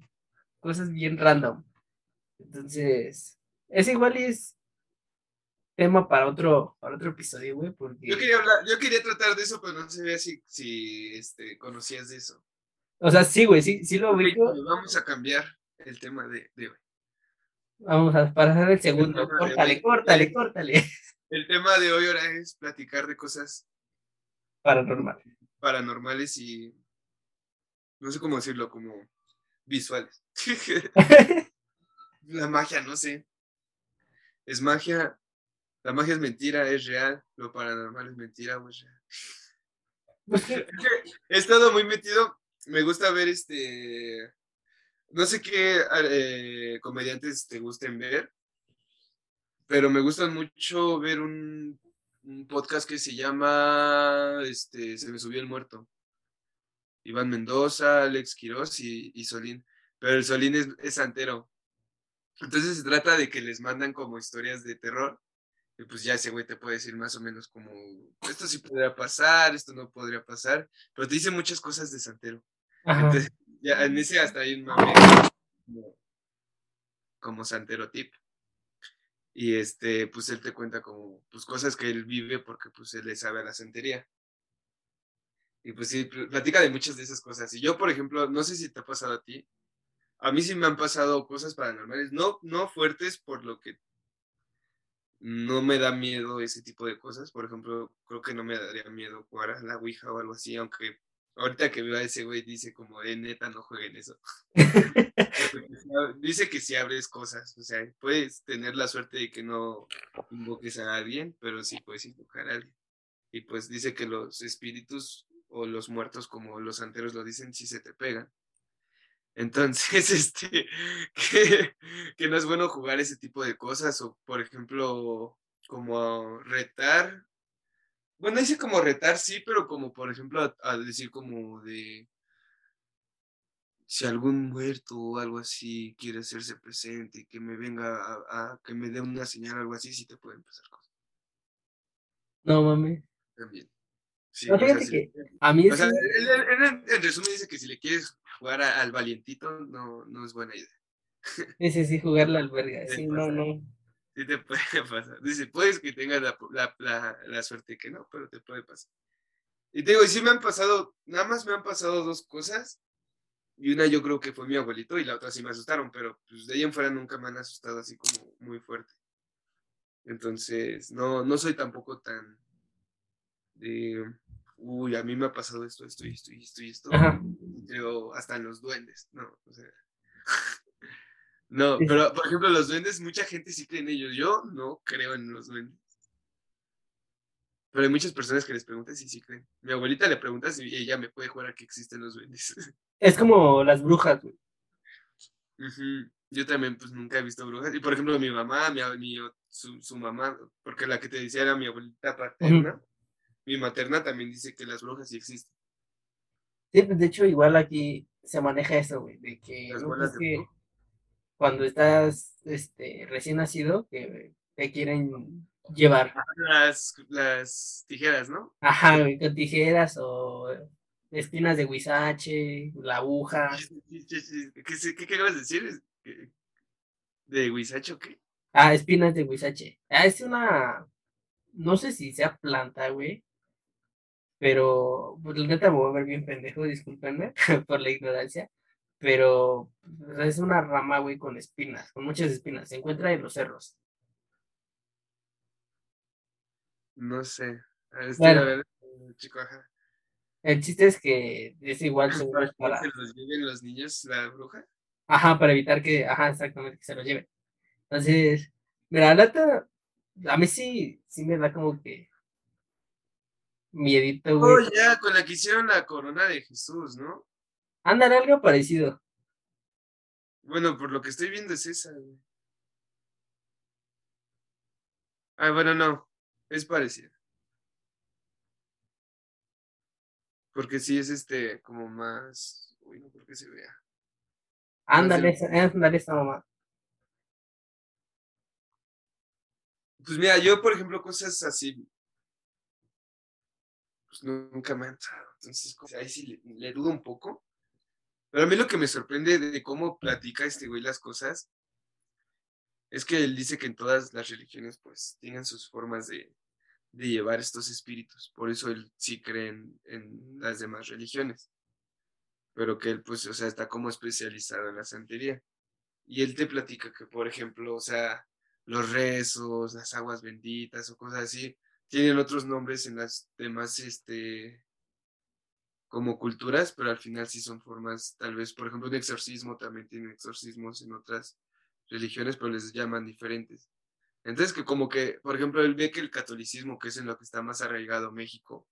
cosas bien random. Entonces, es igual y es tema para otro, para otro episodio, güey, porque, Yo quería hablar, yo quería tratar de eso, pero no sabía si, si este, conocías de eso. o sea, sí, güey, sí, sí lo ubico. Vamos a cambiar el tema de, de hoy. Vamos a pasar el segundo. de Córtale, córtale, córtale. El tema de hoy ahora es platicar de cosas Paranormal. paranormales y no sé cómo decirlo, como visuales. La magia, no sé. Es magia. La magia es mentira, es real. Lo paranormal es mentira o es real. Pues que- He estado muy metido. Me gusta ver este. No sé qué eh, comediantes te gusten ver, pero me gusta mucho ver un, un podcast que se llama este, Se me subió el muerto. Iván Mendoza, Alex Quiroz y, y Solín. Pero el Solín es, es santero. Entonces se trata de que les mandan como historias de terror. Y pues ya ese güey te puede decir más o menos como, esto sí podría pasar, esto no podría pasar. Pero te dice muchas cosas de santero. Ajá. Entonces, ya en ese hasta hay un mame como, como santero tip. Y este, pues él te cuenta como, pues cosas que él vive porque pues él le sabe a la santería. Y pues sí, pl- platica de muchas de esas cosas. Y yo, por ejemplo, no sé si te ha pasado a ti, a mí sí me han pasado cosas paranormales, no, no fuertes por lo que no me da miedo ese tipo de cosas. Por ejemplo, creo que no me daría miedo jugar a la Ouija o algo así, aunque ahorita que veo a ese güey dice como, eh, neta, no jueguen eso. Dice que si abres cosas, o sea, puedes tener la suerte de que no invoques a alguien, pero sí puedes invocar a alguien. Y pues dice que los espíritus o los muertos, como los santeros lo dicen, sí se te pegan. Entonces, este, que, que no es bueno jugar ese tipo de cosas, o por ejemplo, como retar. Bueno, dice como retar, sí, pero como por ejemplo, a- decir como de si algún muerto o algo así quiere hacerse presente, que me venga a, a- que me dé una señal, algo así, sí te pueden pasar cosas No mames. también. Sí, No, o sea, fíjate sí. que a mí O sea, él, él- él en, en resumen dice que si le quieres jugar a- al valientito, no, no es buena idea. ese sí jugar la alberga. Sí pasa. no, no. Sí te puede pasar. Dice, puedes que tengas la, la, la, la suerte que no, pero te puede pasar. Y te digo, y sí me han pasado, nada más me han pasado dos cosas. Y una yo creo que fue mi abuelito y la otra sí me asustaron, pero pues de ahí en fuera nunca me han asustado así como muy fuerte. Entonces, no, no soy tampoco tan de, uy, a mí me ha pasado esto, esto y esto y esto y esto. Ajá. Creo hasta en los duendes, no, o sea. No, pero por ejemplo, los duendes, mucha gente sí cree en ellos. Yo no creo en los duendes. Pero hay muchas personas que les preguntas y sí creen. Mi abuelita le preguntas y ella me puede jurar que existen los duendes. Es como las brujas, güey. Yo también, pues nunca he visto brujas. Y por ejemplo, mi mamá, mi, mi- su, su mamá, porque la que te decía era mi abuelita paterna, mi materna también dice que las brujas sí existen. Sí, pues de hecho, igual aquí se maneja eso, güey, de que, cuando estás este, recién nacido, que te quieren llevar, Las, las tijeras, ¿no? ajá, güey, con tijeras o espinas de huizache, la aguja. ¿Qué, se- qué querías decir? ¿De Huizacho qué? ah, espinas de huizache. Ah, es una, no sé si sea planta, güey, pero, pues la neta me voy a ver bien pendejo, discúlpenme por la ignorancia, pero pues, es una rama, güey, con espinas, con muchas espinas, se encuentra en los cerros. No sé. A ver, estoy Bueno. a ver, chico, ajá. El chiste es que es igual Para que para, se los lleven los niños la bruja. ajá, para evitar que, ajá, exactamente, que se lo lleven. Entonces, Mira, la neta, a mí sí, sí me da como que miedito, Oh, güey. ya, con la que hicieron la corona de Jesús, ¿no? Ándale, algo parecido. Bueno, por lo que estoy viendo es esa, güey. Ah, bueno, no, es parecida. Porque sí es este, como más. Uy, no creo que se vea. Ándale, ándale esa mamá. Pues mira, yo, por ejemplo, cosas así. Pues nunca me han entrado. Entonces, ahí sí le, le dudo un poco. Pero a mí lo que me sorprende de cómo platica este güey las cosas es que él dice que en todas las religiones, pues, tienen sus formas de, de llevar estos espíritus. Por eso él sí cree en, en las demás religiones. Pero que él, pues, o sea, está como especializado en la santería. Y él te platica que, por ejemplo, o sea, los rezos, las aguas benditas o cosas así, tienen otros nombres en las demás, este, como culturas, pero al final sí son formas, tal vez, por ejemplo, un exorcismo también tiene exorcismos en otras religiones, pero les llaman diferentes. Entonces, que como que, por ejemplo, él ve que el catolicismo, que es en lo que está más arraigado México,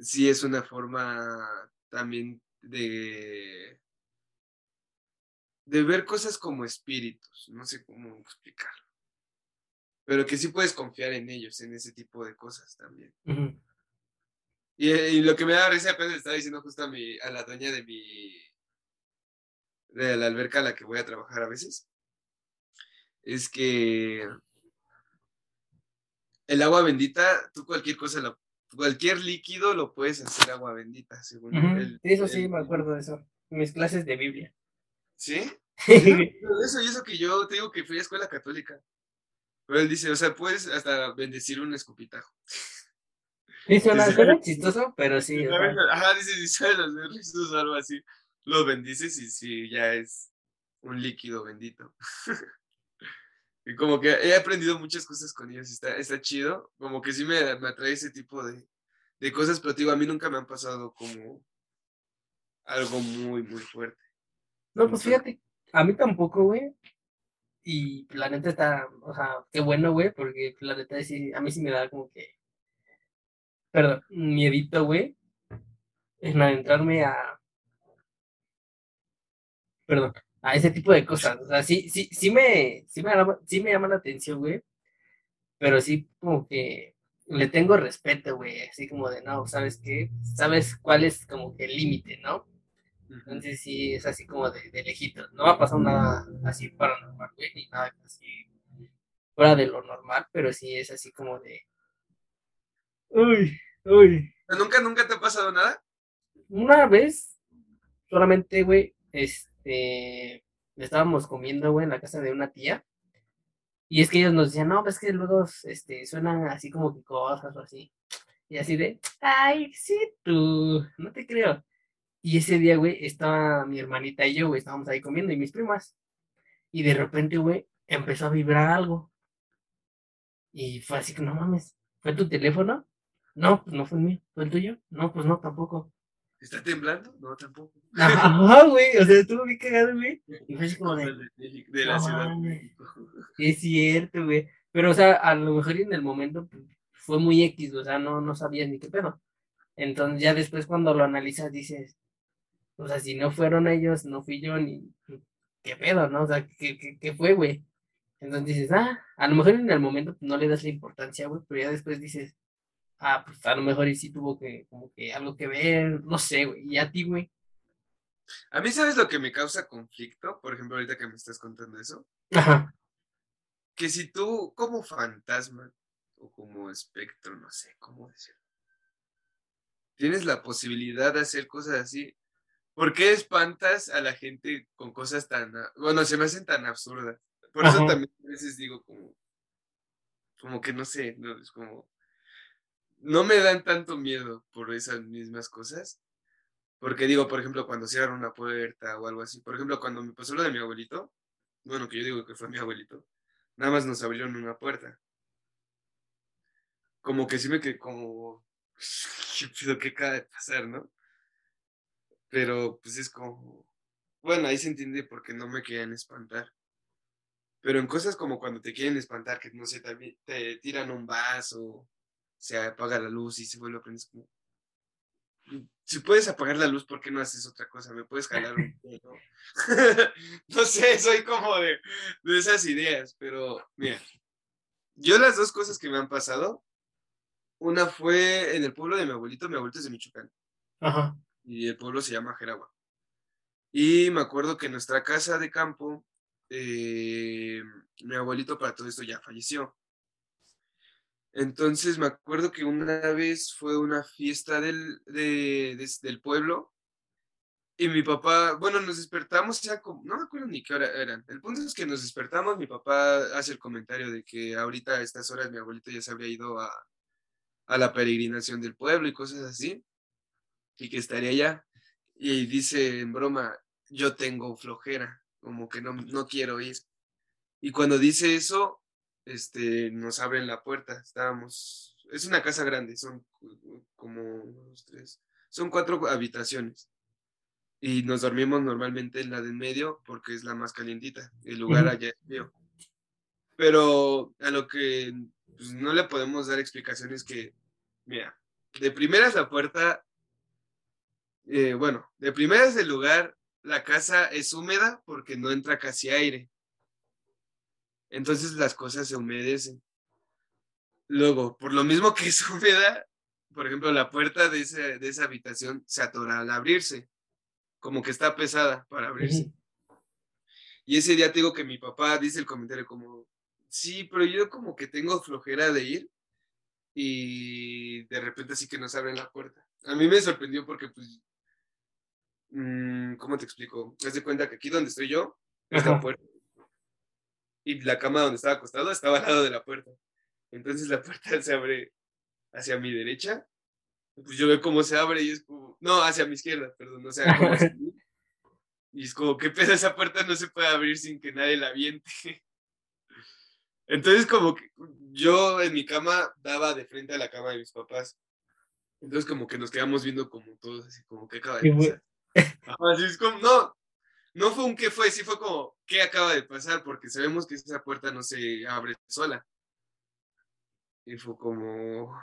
sí es una forma también de, de ver cosas como espíritus, no sé cómo explicarlo, pero que sí puedes confiar en ellos, en ese tipo de cosas también. Y, y lo que me da risa apenas le estaba diciendo justo a, mi, a la dueña de mi, de la alberca a la que voy a trabajar a veces, es que el agua bendita, tú cualquier cosa, lo- cualquier líquido lo puedes hacer agua bendita, según. Sí, eso sí, me acuerdo de eso. Mis clases de Biblia. ¿Sí? Eso y eso que yo te digo que fui a escuela católica. Pero él dice, o sea, puedes hasta bendecir un escupitajo. Sí, suena, suena chistoso, pero sí. Si sabes- Ajá, dice, si sabes hacer o algo así, lo bendices y sí, ya es un líquido bendito. y como que he aprendido muchas cosas con ellos, está, está chido. Como que sí me, me atrae ese tipo de, de cosas, pero digo, a mí nunca me han pasado como algo muy, muy fuerte. No, pues fíjate, a mí tampoco, güey. Y la neta está, o sea, qué bueno, güey, porque la neta sí, a mí sí me da como que, perdón, miedito, güey, en adentrarme a, perdón, a ese tipo de cosas. O sea, sí, sí, sí me, sí me sí me llama la atención, güey, pero sí como que le tengo respeto, güey, así como de, no, ¿sabes qué? ¿Sabes cuál es como que el límite, no? Entonces sí, es así como de, de lejitos. No va a pasar nada así paranormal, güey, ni nada así fuera de lo normal, pero sí es así como de... Uy, uy. ¿Nunca, nunca te ha pasado nada? Una vez, solamente, güey, este, estábamos comiendo, güey, en la casa de una tía. Y es que ellos nos decían, no, pues que luego, este, suenan así como que cosas o así. Y así de, ay, sí, tú, no te creo. Y ese día, güey, estaba mi hermanita y yo, güey, estábamos ahí comiendo y mis primas. Y de repente, güey, empezó a vibrar algo. Y fue así que, no mames, ¿fue tu teléfono? No, pues no fue el mío. ¿Fue el tuyo? No, pues no, tampoco. ¿Está temblando? No, tampoco. Ajá, güey, o sea, estuvo bien cagado, güey. Y fue así como de, De, de- la No ciudad. de mames. México. es cierto, güey. Pero, o sea, a lo mejor en el momento pues, fue muy X, o sea, no, no sabías ni qué pedo. Entonces, ya después cuando lo analizas, dices, o sea, si no fueron ellos, no fui yo, ni qué pedo, ¿no? O sea, ¿qué, qué, qué fue, güey? Entonces dices, ah, a lo mejor en el momento pues, no le das la importancia, güey, pero ya después dices, ah, pues a lo mejor y sí tuvo que, como que algo que ver, no sé, güey. Y a ti, güey. A mí, ¿sabes lo que me causa conflicto? Por ejemplo, ahorita que me estás contando eso. Ajá. Que si tú, como fantasma o como espectro, no sé cómo decirlo, tienes la posibilidad de hacer cosas así, ¿por qué espantas a la gente con cosas tan, bueno, se me hacen tan absurdas? Por eso también a veces digo como, como que no sé, no, es como, no me dan tanto miedo por esas mismas cosas. Porque digo, por ejemplo, cuando cierran una puerta o algo así. Por ejemplo, cuando me pasó lo de mi abuelito, bueno, que yo digo que fue mi abuelito, nada más nos abrieron una puerta. Como que sí me quedé como, ¿qué pedo que acaba de pasar, no? Pero pues es como, bueno, ahí se entiende porque no me querían espantar. Pero en cosas como cuando te quieren espantar, que no sé, te, te tiran un vaso, se apaga la luz y se vuelve a prender, como, si puedes apagar la luz, ¿por qué no haces otra cosa? ¿Me puedes jalar un poco? no sé, soy como de, de, esas ideas, pero mira, yo las dos cosas que me han pasado, una fue en el pueblo de mi abuelito, mi abuelito es de Michoacán. Ajá. Y el pueblo se llama Jeragua. Y me acuerdo que en nuestra casa de campo, eh, mi abuelito para todo esto ya falleció. Entonces me acuerdo que una vez fue una fiesta del, de, del pueblo y mi papá, bueno, nos despertamos ya como, no me acuerdo ni qué hora eran. El punto es que nos despertamos, mi papá hace el comentario de que ahorita a estas horas mi abuelito ya se había ido a, a la peregrinación del pueblo y cosas así, y que estaría allá. Y dice en broma, yo tengo flojera, como que no, no quiero ir. Y cuando dice eso, este, nos abren la puerta. Estábamos, es una casa grande, son como tres, son cuatro habitaciones. Y nos dormimos normalmente en la de en medio porque es la más calientita. El lugar allá es mío. Pero a lo que pues, no le podemos dar explicaciones que, mira, de primeras la puerta, eh, bueno, de primeras el lugar, la casa es húmeda porque no entra casi aire. Entonces las cosas se humedecen. Luego, por lo mismo que es húmeda, por ejemplo, la puerta de, de esa habitación se atora al abrirse, como que está pesada para abrirse. Y ese día te digo que mi papá dice el comentario como, sí, pero yo como que tengo flojera de ir y de repente así que nos abren la puerta. A mí me sorprendió porque pues, mm, ¿cómo te explico? Haz de cuenta que aquí donde estoy yo, esta puerta y la cama donde estaba acostado estaba al lado de la puerta. Entonces la puerta se abre hacia mi derecha. Pues yo veo cómo se abre y es como, no, hacia mi izquierda, perdón, o sea, como y es como, ¿qué pedo? Esa puerta no se puede abrir sin que nadie la aviente. Entonces, como que yo en mi cama daba de frente a la cama de mis papás. Entonces, como que nos quedamos viendo como todos, así como, ¿qué acaba de pasar? Así es como, no, no fue un qué fue, sí fue como qué acaba de pasar, porque sabemos que esa puerta no se abre sola. Y fue como,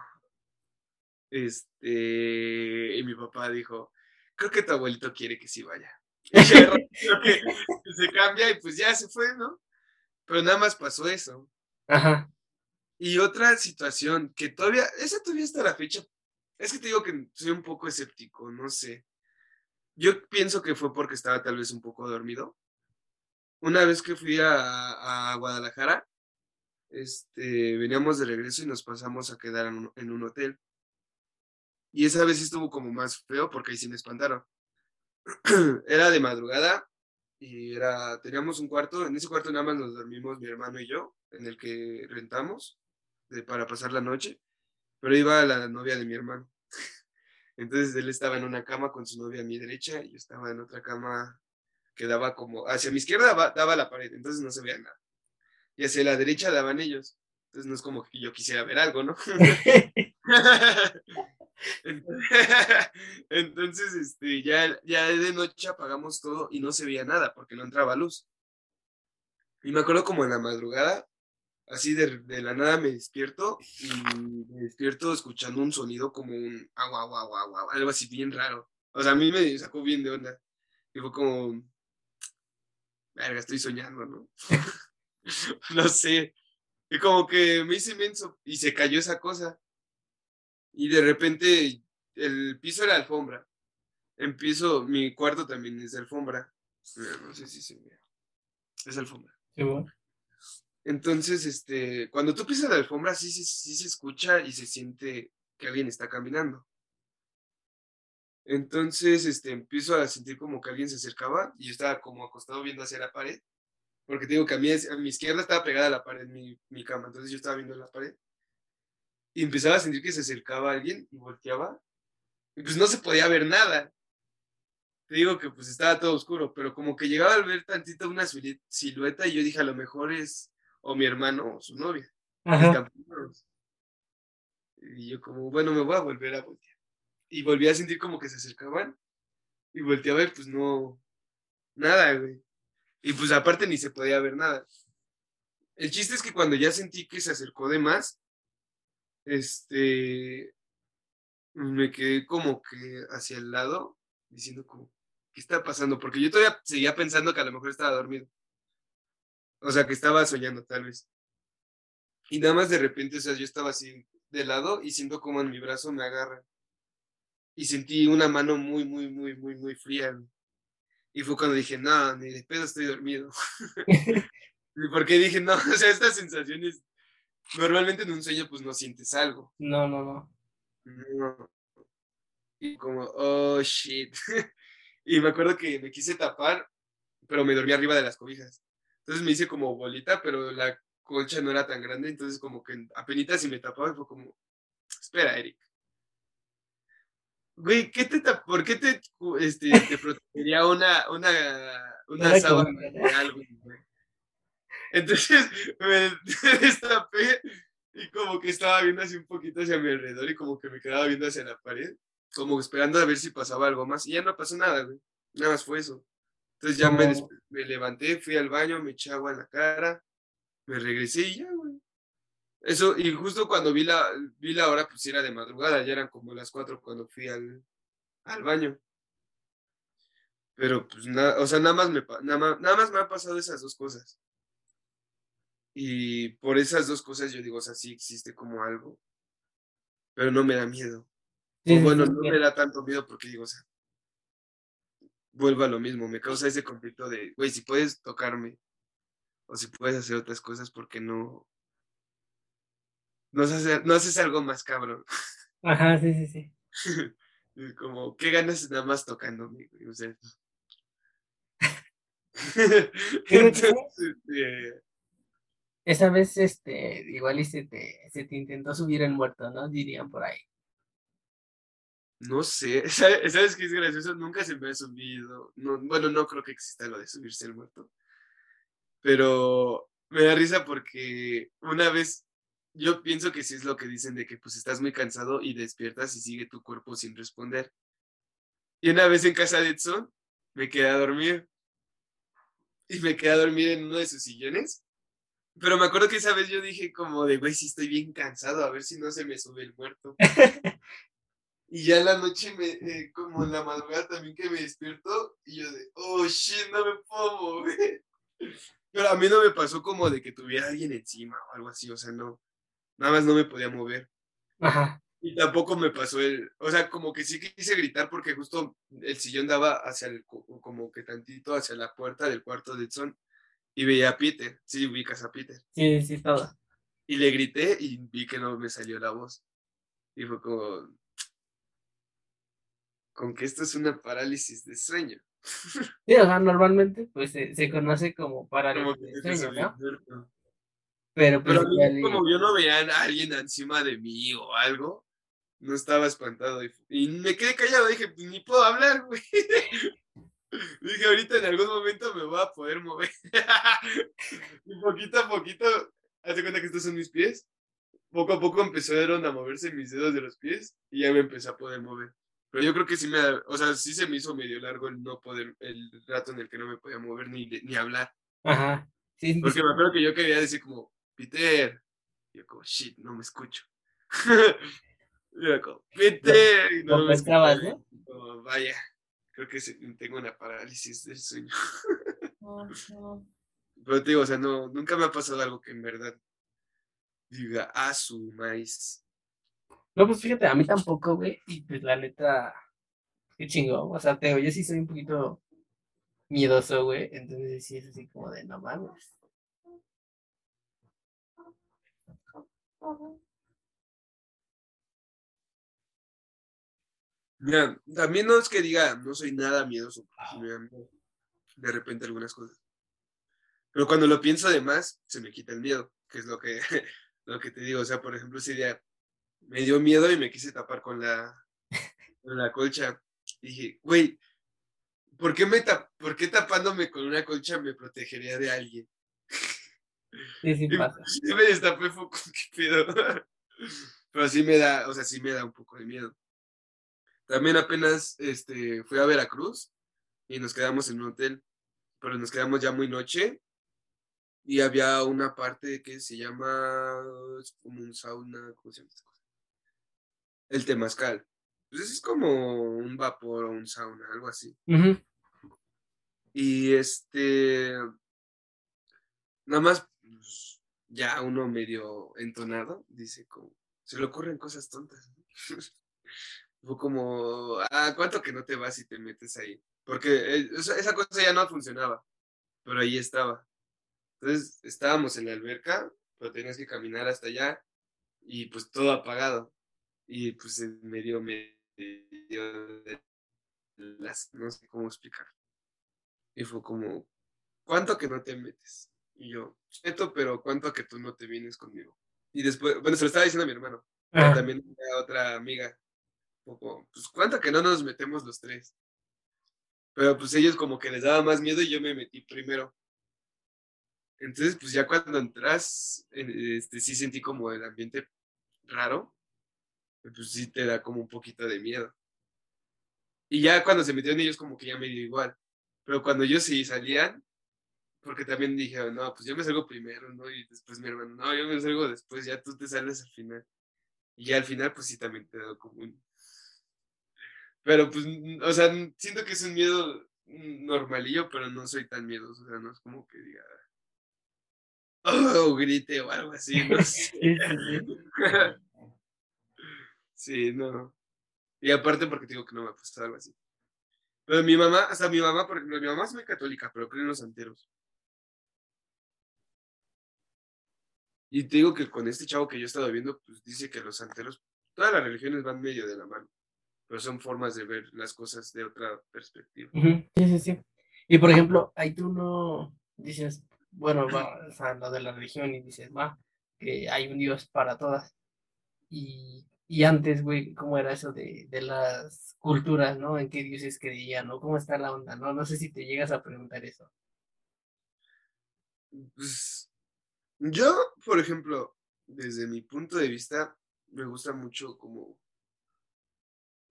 este, y mi papá dijo, creo que tu abuelito quiere que sí vaya. Y que se cambia y pues ya se fue, ¿no? Pero nada más pasó eso. Ajá. Y otra situación que todavía, esa todavía está la fecha, es que te digo que soy un poco escéptico, no sé. Yo pienso que fue porque estaba tal vez un poco dormido. Una vez que fui a, Guadalajara, este, veníamos de regreso y nos pasamos a quedar en un, en un, hotel. Y esa vez estuvo como más feo porque ahí sí me espantaron. era de madrugada y era, teníamos un cuarto, en ese cuarto nada más nos dormimos mi hermano y yo, en el que rentamos de, para pasar la noche, pero iba la novia de mi hermano. Entonces él estaba en una cama con su novia a mi derecha y yo estaba en otra cama que daba como hacia mi izquierda daba, daba la pared, entonces no se veía nada. Y hacia la derecha daban ellos. Entonces no es como que yo quisiera ver algo, ¿no? Entonces, este, ya, ya de noche apagamos todo y no se veía nada porque no entraba luz. Y me acuerdo como en la madrugada, así de, de, la nada me despierto y me despierto escuchando un sonido como un agua, agua, agua, agua, algo así bien raro. O sea, a mí me sacó bien de onda. Y fue como, verga, estoy soñando, ¿no? no sé. Y como que me hice inmenso y se cayó esa cosa. Y de repente el piso era alfombra. Empiezo, mi cuarto también es de alfombra. No sé si se ve. Es alfombra. Sí, bueno. Entonces, este, cuando tú pisas la alfombra, sí, sí, sí se escucha y se siente que alguien está caminando. Entonces, este, empiezo a sentir como que alguien se acercaba y yo estaba como acostado viendo hacia la pared, porque te digo que a, mí, a mi izquierda estaba pegada a la pared mi, mi cama, entonces yo estaba viendo la pared y empezaba a sentir que se acercaba alguien y volteaba y pues no se podía ver nada. Te digo que pues estaba todo oscuro, pero como que llegaba a ver tantito una silueta y yo dije a lo mejor es o mi hermano o su novia. Y yo como, bueno, me voy a volver a voltear. Y volví a sentir como que se acercaban. Y volteé a ver, pues no, nada, güey. Y pues aparte ni se podía ver nada. el chiste es que cuando ya sentí que se acercó de más, este, me quedé como que hacia el lado, diciendo como, ¿qué está pasando? Porque yo todavía seguía pensando que a lo mejor estaba dormido. O sea, que estaba soñando tal vez. Y nada más de repente, o sea, yo estaba así de lado y siento como en mi brazo me agarra. Y sentí una mano muy, muy, muy, muy, muy fría. Y fue cuando dije, no, ni de pedo estoy dormido. Porque dije, no, o sea, estas sensaciones, normalmente en un sueño pues no sientes algo. No, no, no. No. Y como, oh, shit. y me acuerdo que me quise tapar, pero me dormí arriba de las cobijas. Entonces me hice como bolita, pero la colcha no era tan grande, entonces como que apenas si me tapaba y fue como, espera, Eric. Güey, ¿qué te ¿por qué te, este, te protegería una, una, una sábana de algo, güey? Entonces me destapé y como que estaba viendo así un poquito hacia mi alrededor y como que me quedaba viendo hacia la pared, como esperando a ver si pasaba algo más. Y ya no pasó nada, güey. Nada más fue eso. Entonces ya me, me, levanté, fui al baño, me eché agua en la cara, me regresé y ya, güey. Eso, y justo cuando vi la, vi la hora, pues era de madrugada, ya eran como las cuatro cuando fui al, al baño. Pero pues nada, o sea, nada más, me, nada, nada más me han pasado esas dos cosas. Y por esas dos cosas yo digo, o sea, sí existe como algo, pero no me da miedo. bueno, no me da tanto miedo porque digo, o sea, vuelvo a lo mismo, me causa ese conflicto de, güey, si puedes tocarme o si puedes hacer otras cosas, porque no, no haces, no haces algo más cabrón? Ajá, sí, sí, sí. Como, ¿qué ganas nada más tocándome? O sea, Entonces, esa vez, este, igual y se te, se te intentó subir el muerto, ¿no? Dirían por ahí. No sé, ¿sabes qué es gracioso? Nunca se me ha subido. No, bueno, no creo que exista lo de subirse el muerto. Pero me da risa porque una vez yo pienso que sí es lo que dicen de que pues estás muy cansado y despiertas y sigue tu cuerpo sin responder. Y una vez en casa de Edson me quedé a dormir. Y me quedé a dormir en uno de sus sillones pero me acuerdo que esa vez yo dije como de, güey, si estoy bien cansado, a ver si no se me sube el muerto. y ya en la noche, me, eh, como en la madrugada también que me despierto, y yo de, oh, shit, no me puedo mover. Pero a mí no me pasó como de que tuviera alguien encima o algo así, o sea, no, nada más no me podía mover. Ajá. Y tampoco me pasó el, o sea, como que sí quise gritar porque justo el sillón daba hacia el, como que tantito hacia la puerta del cuarto de Edson y veía a Peter, sí, ubicas a Peter. Sí, sí, todo. Y le grité y vi que no me salió la voz. Y fue como, con que esto es una parálisis de sueño. Sí, o sea, normalmente pues se, conoce como parálisis de sueño, ¿no? Pero, pues, como yo no veía a alguien encima de mí o algo, no estaba espantado. Y, y me quedé callado, dije, pues, ni puedo hablar, güey. Dije, ahorita en algún momento me voy a poder mover. y poquito a poquito, hace cuenta que estos son mis pies. Poco a poco empezaron a moverse mis dedos de los pies y ya me empecé a poder mover. Pero yo creo que sí me, o sea, sí se me hizo medio largo el no poder, el rato en el que no me podía mover ni, ni hablar. Ajá. Sí, Porque me acuerdo que yo quería decir como, Peter. Y yo como, shit, no me escucho. y yo como, Peter. no, me escucho. ¿no? vaya creo que tengo una parálisis del sueño. Pero te digo, o sea, no, nunca me ha pasado algo que en verdad diga, ah, su maíz. No, pues fíjate, a mí tampoco, güey, y pues la neta, qué chingón, o sea, te yo sí soy un poquito miedoso, güey, entonces sí es así como de, no mames. Mira, también no es que diga, no soy nada miedoso, de repente algunas cosas. Pero cuando lo pienso de más, se me quita el miedo, que es lo que, lo que te digo. O sea, por ejemplo, ese día me dio miedo y me quise tapar con la, con la colcha. dije, güey, ¿por qué, me ¿por qué tapándome con una colcha me protegería de alguien? Sí, sí pasa. Y me destapé, fue qué pedo. Pero sí me da, o sea, sí me da un poco de miedo. También apenas este, fui a Veracruz y nos quedamos en un hotel, pero nos quedamos ya muy noche y había una parte que se llama, es como un sauna, ¿cómo se llama? El temazcal. Pues es como un vapor o un sauna, algo así. Y este, nada más, pues, ya uno medio entonado, dice como, se le ocurren cosas tontas. Fue como, ah, ¿cuánto que no te vas y te metes ahí? Porque eh, esa cosa ya no funcionaba, pero ahí estaba. Entonces estábamos en la alberca, pero tenías que caminar hasta allá y pues todo apagado. Y pues en medio, medio de las, no sé cómo explicar. Y fue como, ¿cuánto que no te metes? Y yo, neto, pero ¿cuánto que tú no te vienes conmigo? Y después, bueno, se lo estaba diciendo a mi hermano, pero también a otra amiga. Poco, pues ¿cuánto que no nos metemos los tres? Pero pues ellos como que les daba más miedo y yo me metí primero. Entonces, pues ya cuando entras, este, sí sentí como el ambiente raro, pues sí te da como un poquito de miedo. Y ya cuando se metieron ellos como que ya me dio igual. Pero cuando ellos sí salían, porque también dije, no, pues yo me salgo primero, ¿no? Y después mi hermano, no, yo me salgo después, ya tú te sales al final. Y ya al final, pues sí, también te da como un... Pero pues, o sea, siento que es un miedo normalillo, pero no soy tan miedoso, o sea, no es como que diga, oh, grite o algo así, no sé. sí, no. Y aparte porque digo que no me ha pasado algo así. Pero mi mamá, hasta mi mamá, por ejemplo, mi mamá es muy católica, pero cree en los santeros. Y te digo que con este chavo que yo he estado viendo, pues dice que los santeros, todas las religiones van medio de la mano, pero son formas de ver las cosas de otra perspectiva. Sí, sí, sí. Y por ejemplo, ahí tú no dices, bueno, va, o sea, lo de la religión y dices, va, que hay un Dios para todas. Y, y antes, güey, ¿cómo era eso de, de las culturas, ¿no? ¿En qué dioses creían, ¿no? ¿Cómo está la onda, no? No sé si te llegas a preguntar eso. Pues, yo, por ejemplo, desde mi punto de vista, me gusta mucho como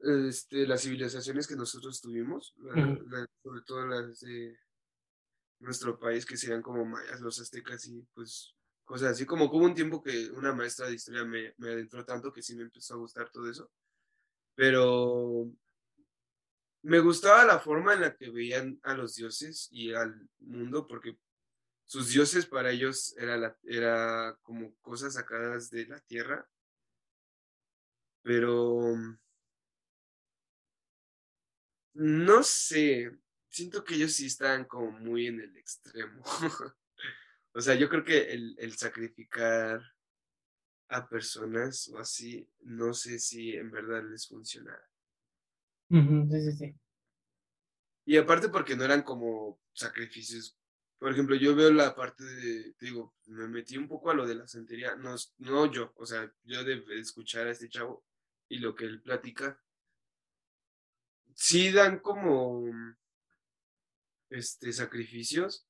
este, las civilizaciones que nosotros tuvimos, sobre todo las de nuestro país, que serían como mayas, los aztecas y pues cosas así. Como hubo un tiempo que una maestra de historia me, me adentró tanto que sí me empezó a gustar todo eso. Pero me gustaba la forma en la que veían a los dioses y al mundo, porque sus dioses para ellos era, era como cosas sacadas de la tierra. Pero no sé, siento que ellos sí están como muy en el extremo. o sea, yo creo que el, el, sacrificar a personas o así, no sé si en verdad les funcionara. sí, sí, sí. Y aparte porque no eran como sacrificios. Por ejemplo, yo veo la parte de, digo, me metí un poco a lo de la santería, no, no yo, o sea, yo de escuchar a este chavo y lo que él platica, sí dan como este, sacrificios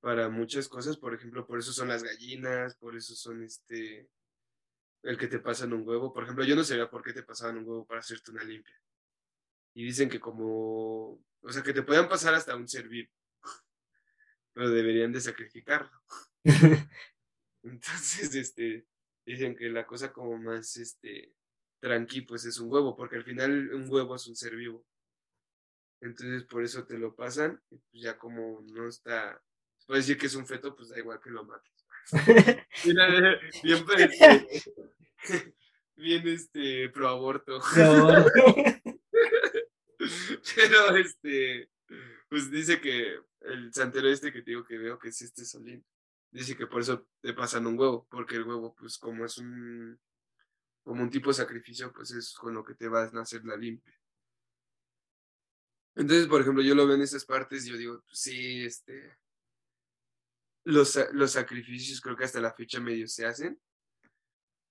para muchas cosas, por ejemplo, por eso son las gallinas, por eso son este, el que te pasan un huevo, por ejemplo, yo no sabía por qué te pasaban un huevo para hacerte una limpia. Y dicen que como, o sea, que te puedan pasar hasta un ser vivo, pero deberían de sacrificarlo. Entonces, este, dicen que la cosa como más, este, tranqui, pues es un huevo, porque al final un huevo es un ser vivo. Entonces por eso te lo pasan, y pues ya como no está, puedes decir que es un feto, pues da igual que lo mates. bien, este, bien este pro aborto. Pero este, pues dice que el santero este que te digo que veo que es este Solín, dice que por eso te pasan un huevo, porque el huevo, pues como es un, como un tipo de sacrificio, pues es con lo que te vas a hacer la limpia. Entonces, por ejemplo, yo lo veo en esas partes y yo digo, pues sí, este, los, los sacrificios creo que hasta la fecha medio se hacen,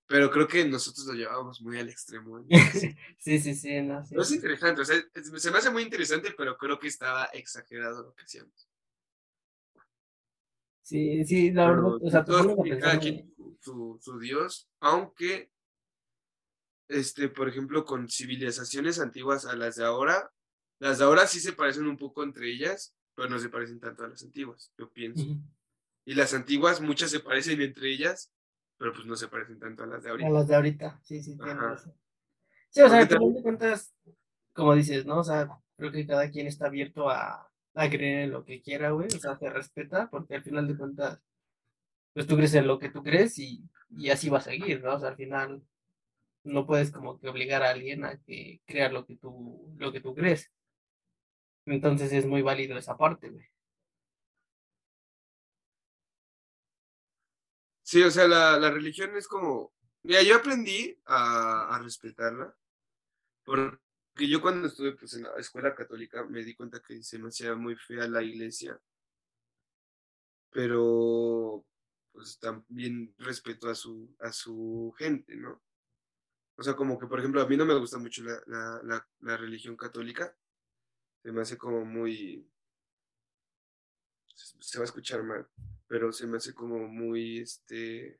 pero creo que nosotros lo llevábamos muy al extremo. sí, sí, sí. No, no es interesante, o sea, se me hace muy interesante, pero creo que estaba exagerado lo que hacíamos. Sí, sí, la verdad, o sea, cada quien su, su Dios, aunque, este, por ejemplo, con civilizaciones antiguas a las de ahora, las de ahora sí se parecen un poco entre ellas, pero no se parecen tanto a las antiguas, yo pienso. Y las antiguas, muchas se parecen entre ellas, pero pues no se parecen tanto a las de ahorita. A las de ahorita, sí, sí, tienes razón. Sí, o sea, al final de cuentas, como dices, ¿no? O sea, creo que cada quien está abierto a, a creer en lo que quiera, güey. O sea, te respeta, porque al final de cuentas, pues tú crees en lo que tú crees y, y así va a seguir, ¿no? O sea, al final no puedes como que obligar a alguien a que crea lo que tú, lo que tú crees. Entonces es muy válido esa parte, güey. Sí, o sea, la, la religión es como, mira, yo aprendí a, a, respetarla, porque yo cuando estuve pues, en la escuela católica me di cuenta que se me hacía muy fea la iglesia, pero pues también respeto a su, a su gente, ¿no? O sea, como que, por ejemplo, a mí no me gusta mucho la, la, la, la religión católica, se me hace como muy, se va a escuchar mal, pero se me hace como muy, este,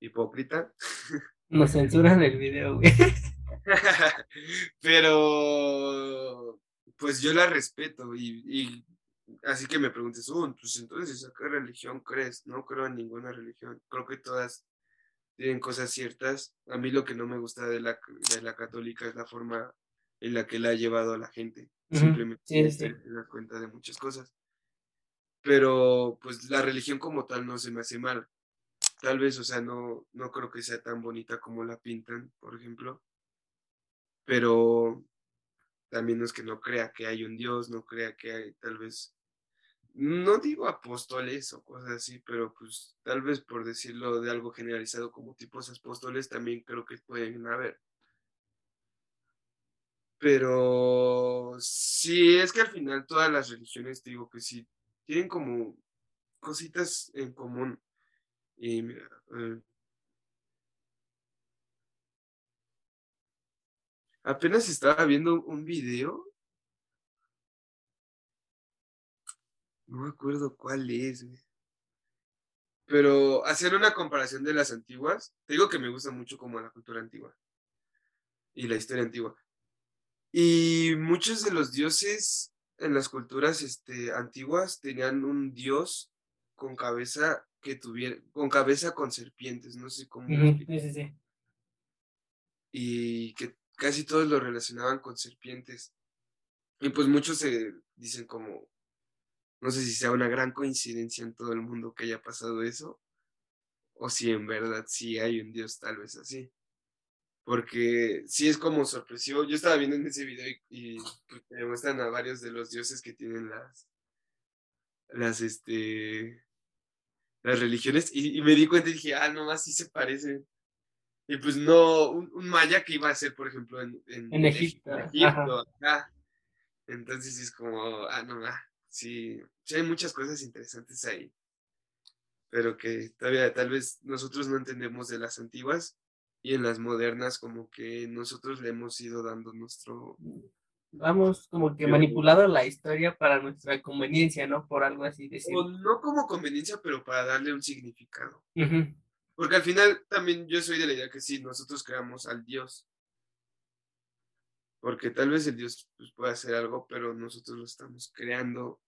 hipócrita. Nos censuran el video, güey. pero, pues yo la respeto y, y así que me preguntes, oh, pues entonces, ¿a qué religión crees? No creo en ninguna religión, creo que todas tienen cosas ciertas. A mí lo que no me gusta de la, de la católica es la forma en la que la ha llevado a la gente. Simplemente sí, se da cuenta de muchas cosas. Pero pues la religión como tal no se me hace mal. Tal vez, o sea, no, no creo que sea tan bonita como la pintan, por ejemplo. Pero también no es que no crea que hay un Dios, no crea que hay tal vez, no digo apóstoles o cosas así, pero pues tal vez por decirlo de algo generalizado como tipos apóstoles, también creo que pueden haber. Pero sí, es que al final todas las religiones, digo que sí, tienen como cositas en común. Y mira, eh, apenas estaba viendo un video. No me acuerdo cuál es, Pero hacer una comparación de las antiguas, te digo que me gusta mucho como la cultura antigua y la historia antigua. Y muchos de los dioses en las culturas este, antiguas tenían un dios con cabeza que tuviera, con cabeza con serpientes, no sé cómo. Sí, sí, sí. Y que casi todos lo relacionaban con serpientes. Y pues muchos se dicen como, no sé si sea una gran coincidencia en todo el mundo que haya pasado eso, o si en verdad sí hay un dios tal vez así porque sí es como sorpresivo. Yo estaba viendo en ese video y, pues, me muestran a varios de los dioses que tienen las, las, este, las religiones y, me di cuenta y dije, ah, no más sí se parecen. Y pues no, un, maya que iba a ser, por ejemplo, en, en, Egipto. Entonces es como, ah, no, más sí, sí hay muchas cosas interesantes ahí. Pero que todavía tal vez nosotros no entendemos de las antiguas y en las modernas como que nosotros le hemos ido dando nuestro... Vamos como que manipulado la historia para nuestra conveniencia, ¿no? Por algo así decir. O no como conveniencia, pero para darle un significado. Porque al final también yo soy de la idea que sí, nosotros creamos al Dios. Porque tal vez el Dios pues, puede hacer algo, pero nosotros lo estamos creando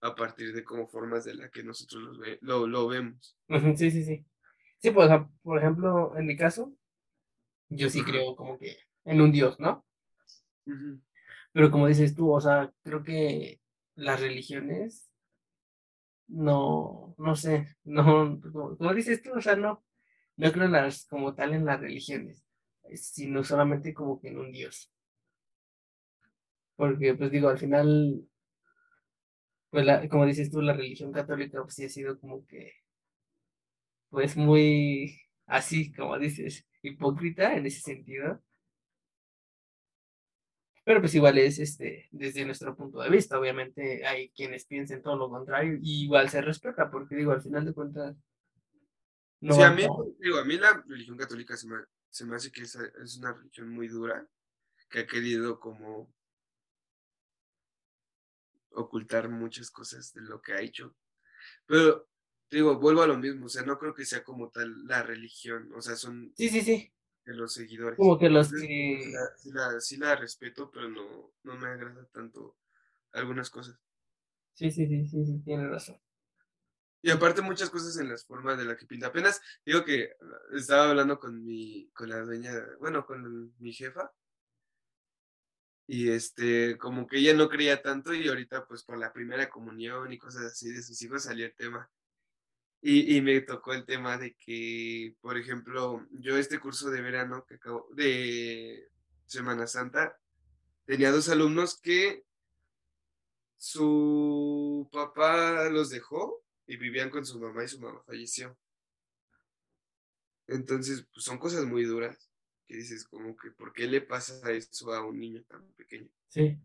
a partir de como formas de la que nosotros lo, lo, vemos. Sí, sí, sí. Sí, pues, por ejemplo, en mi caso, yo sí creo como que en un Dios, ¿no? Pero como dices tú, o sea, creo que las religiones, no, no sé, no, como, dices tú, o sea, no, no creo las, como tal en las religiones, sino solamente como que en un Dios. Porque, pues digo, al final, pues la, como dices tú, la religión católica pues sí ha sido como que, pues muy así, como dices, hipócrita en ese sentido. Pero pues igual es este, desde nuestro punto de vista, obviamente hay quienes piensen todo lo contrario y igual se respeta, porque digo, al final de cuentas... No sí, a mí, digo, a mí la religión católica se me, se me hace que es, es una religión muy dura, que ha querido como ocultar muchas cosas de lo que ha hecho. Pero digo, vuelvo a lo mismo, o sea, no creo que sea como tal la religión, o sea, son sí, sí, sí. de los seguidores. Como que los que... sí, la, sí la respeto, pero no, no me agrada tanto algunas cosas. Sí, sí, sí, sí, sí, tiene razón. Y aparte muchas cosas en las formas de la que pinta. Apenas digo que estaba hablando con mi, con la dueña, bueno, con mi jefa. Y este, como que ella no creía tanto y ahorita pues con la primera comunión y cosas así de sus hijos salió el tema. Y, y me tocó el tema de que, por ejemplo, yo este curso de verano que acabo, de Semana Santa, tenía dos alumnos que su papá los dejó y vivían con su mamá y su mamá falleció. Entonces, pues son cosas muy duras que dices como que, ¿por qué le pasa eso a un niño tan pequeño? Sí.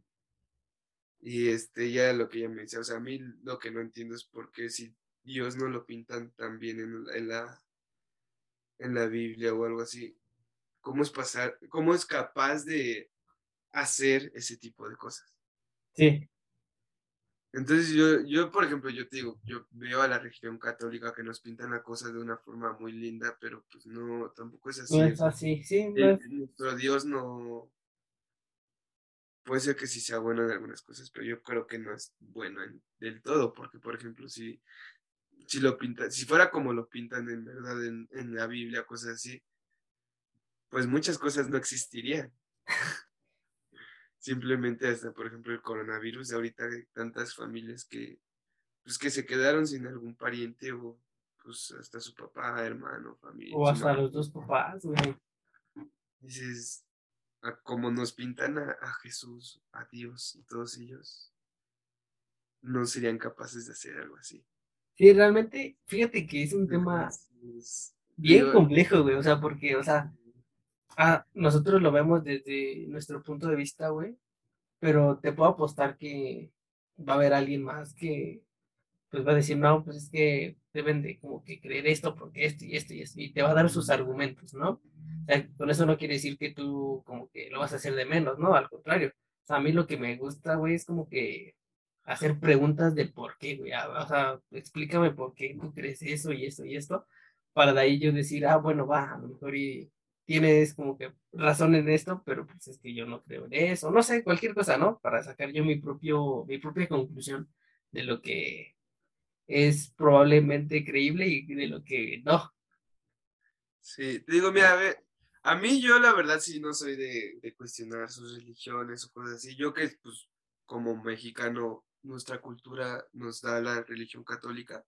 Y este, ya lo que ella me decía, o sea, a mí lo que no entiendo es por qué si Dios no lo pintan tan bien en, en la, en la Biblia o algo así, ¿cómo es pasar, cómo es capaz de hacer ese tipo de cosas? Sí. Entonces yo, yo, por ejemplo, yo te digo, yo veo a la religión católica que nos pintan la cosa de una forma muy linda, pero pues no, tampoco es así. No es así, sí. no El- es- nuestro Dios no... Puede ser que sí sea bueno en algunas cosas, pero yo creo que no es bueno en- del todo, porque por ejemplo, si, si lo pintan, si fuera como lo pintan en verdad en, en la Biblia, cosas así, pues muchas cosas no existirían. Simplemente hasta, por ejemplo, el coronavirus, ahorita hay tantas familias que, pues, que se quedaron sin algún pariente o pues hasta su papá, hermano, familia. O hasta los dos papás, güey. Dices, a como nos pintan a, a Jesús, a Dios y todos ellos, no serían capaces de hacer algo así. Sí, realmente, fíjate que es un tema Entonces, bien complejo, güey. O sea, porque, o sea, ah, nosotros lo vemos desde nuestro punto de vista, güey. Pero te puedo apostar que va a haber alguien más que pues va a decir, no, pues es que deben de como que creer esto porque esto y esto y esto, y te va a dar sus argumentos, ¿no? O sea, con eso no quiere decir que tú como que lo vas a hacer de menos, ¿no? Al contrario. O sea, a mí lo que me gusta, güey, es como que hacer preguntas de por qué, güey. O sea, explícame por qué tú crees eso y esto y esto, para de ahí yo decir, ah, bueno, va, a lo mejor y tienes como que razón en esto, pero pues es que yo no creo en eso, no sé, cualquier cosa, ¿no? Para sacar yo mi propio, mi propia conclusión de lo que es probablemente creíble y de lo que no. Sí, te digo, mira, a ver, a mí yo la verdad sí no soy de, de cuestionar sus religiones o cosas así. Yo que, pues, como mexicano, nuestra cultura nos da la religión católica.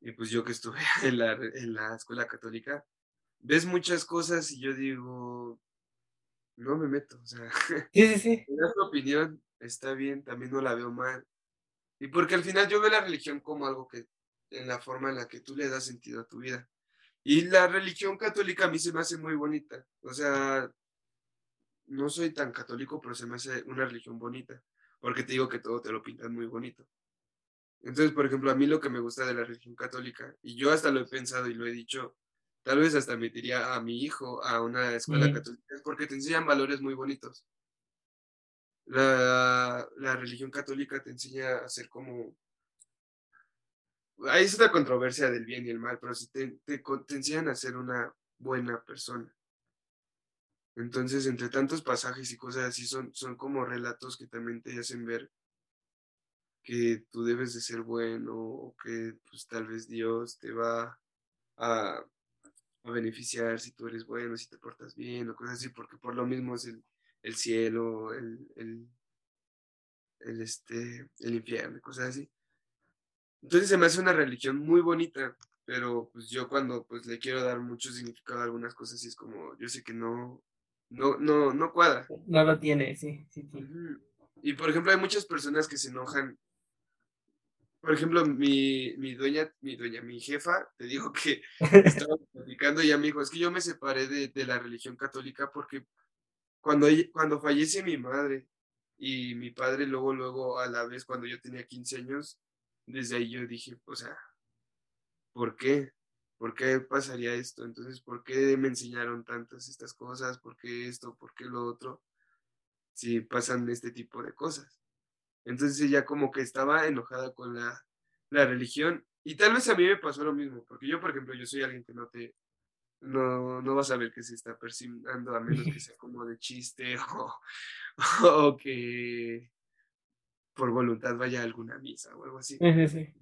Y pues yo que estuve en la, en la escuela católica, ves muchas cosas y yo digo, no me meto, o sea, Sí, sí, sí. me das tu opinión, está bien, también no la veo mal. Y porque al final yo veo la religión como algo que, en la forma en la que tú le das sentido a tu vida. Y la religión católica a mí se me hace muy bonita. O sea, no soy tan católico, pero se me hace una religión bonita. Porque te digo que todo te lo pintan muy bonito. Entonces, por ejemplo, a mí lo que me gusta de la religión católica, y yo hasta lo he pensado y lo he dicho, tal vez hasta metería a mi hijo a una escuela Mm. católica, es porque te enseñan valores muy bonitos. La, la religión católica te enseña a ser como... Ahí es una controversia del bien y el mal, pero sí te, te enseñan a ser una buena persona. Entonces, entre tantos pasajes y cosas así, son, son como relatos que también te hacen ver que tú debes de ser bueno o que pues tal vez Dios te va a, beneficiar si tú eres bueno, si te portas bien o cosas así, porque por lo mismo es el, el cielo, el, el, este, el infierno, cosas así. Entonces se me hace una religión muy bonita, pero pues yo cuando pues le quiero dar mucho significado a algunas cosas y es como, yo sé que no, no, no, no cuadra. No lo tiene, sí, sí, sí. Y por ejemplo, hay muchas personas que se enojan. Por ejemplo, mi, mi dueña, mi dueña, mi jefa, te digo que estaba platicando y ella me dijo, es que yo me separé de, de la religión católica porque cuando, cuando fallece mi madre y mi padre luego, luego a la vez cuando yo tenía 15 años, desde ahí yo dije, o sea, ¿por qué? ¿Por qué pasaría esto? Entonces, ¿por qué me enseñaron tantas estas cosas? ¿Por qué esto? ¿Por qué lo otro? Si pasan este tipo de cosas. Entonces ella como que estaba enojada con la, la religión y tal vez a mí me pasó lo mismo, porque yo, por ejemplo, yo soy alguien que no te, no, no vas a ver que se está persignando a menos que sea como de chiste o, o que por voluntad vaya a alguna misa o algo así. Sí, sí, sí.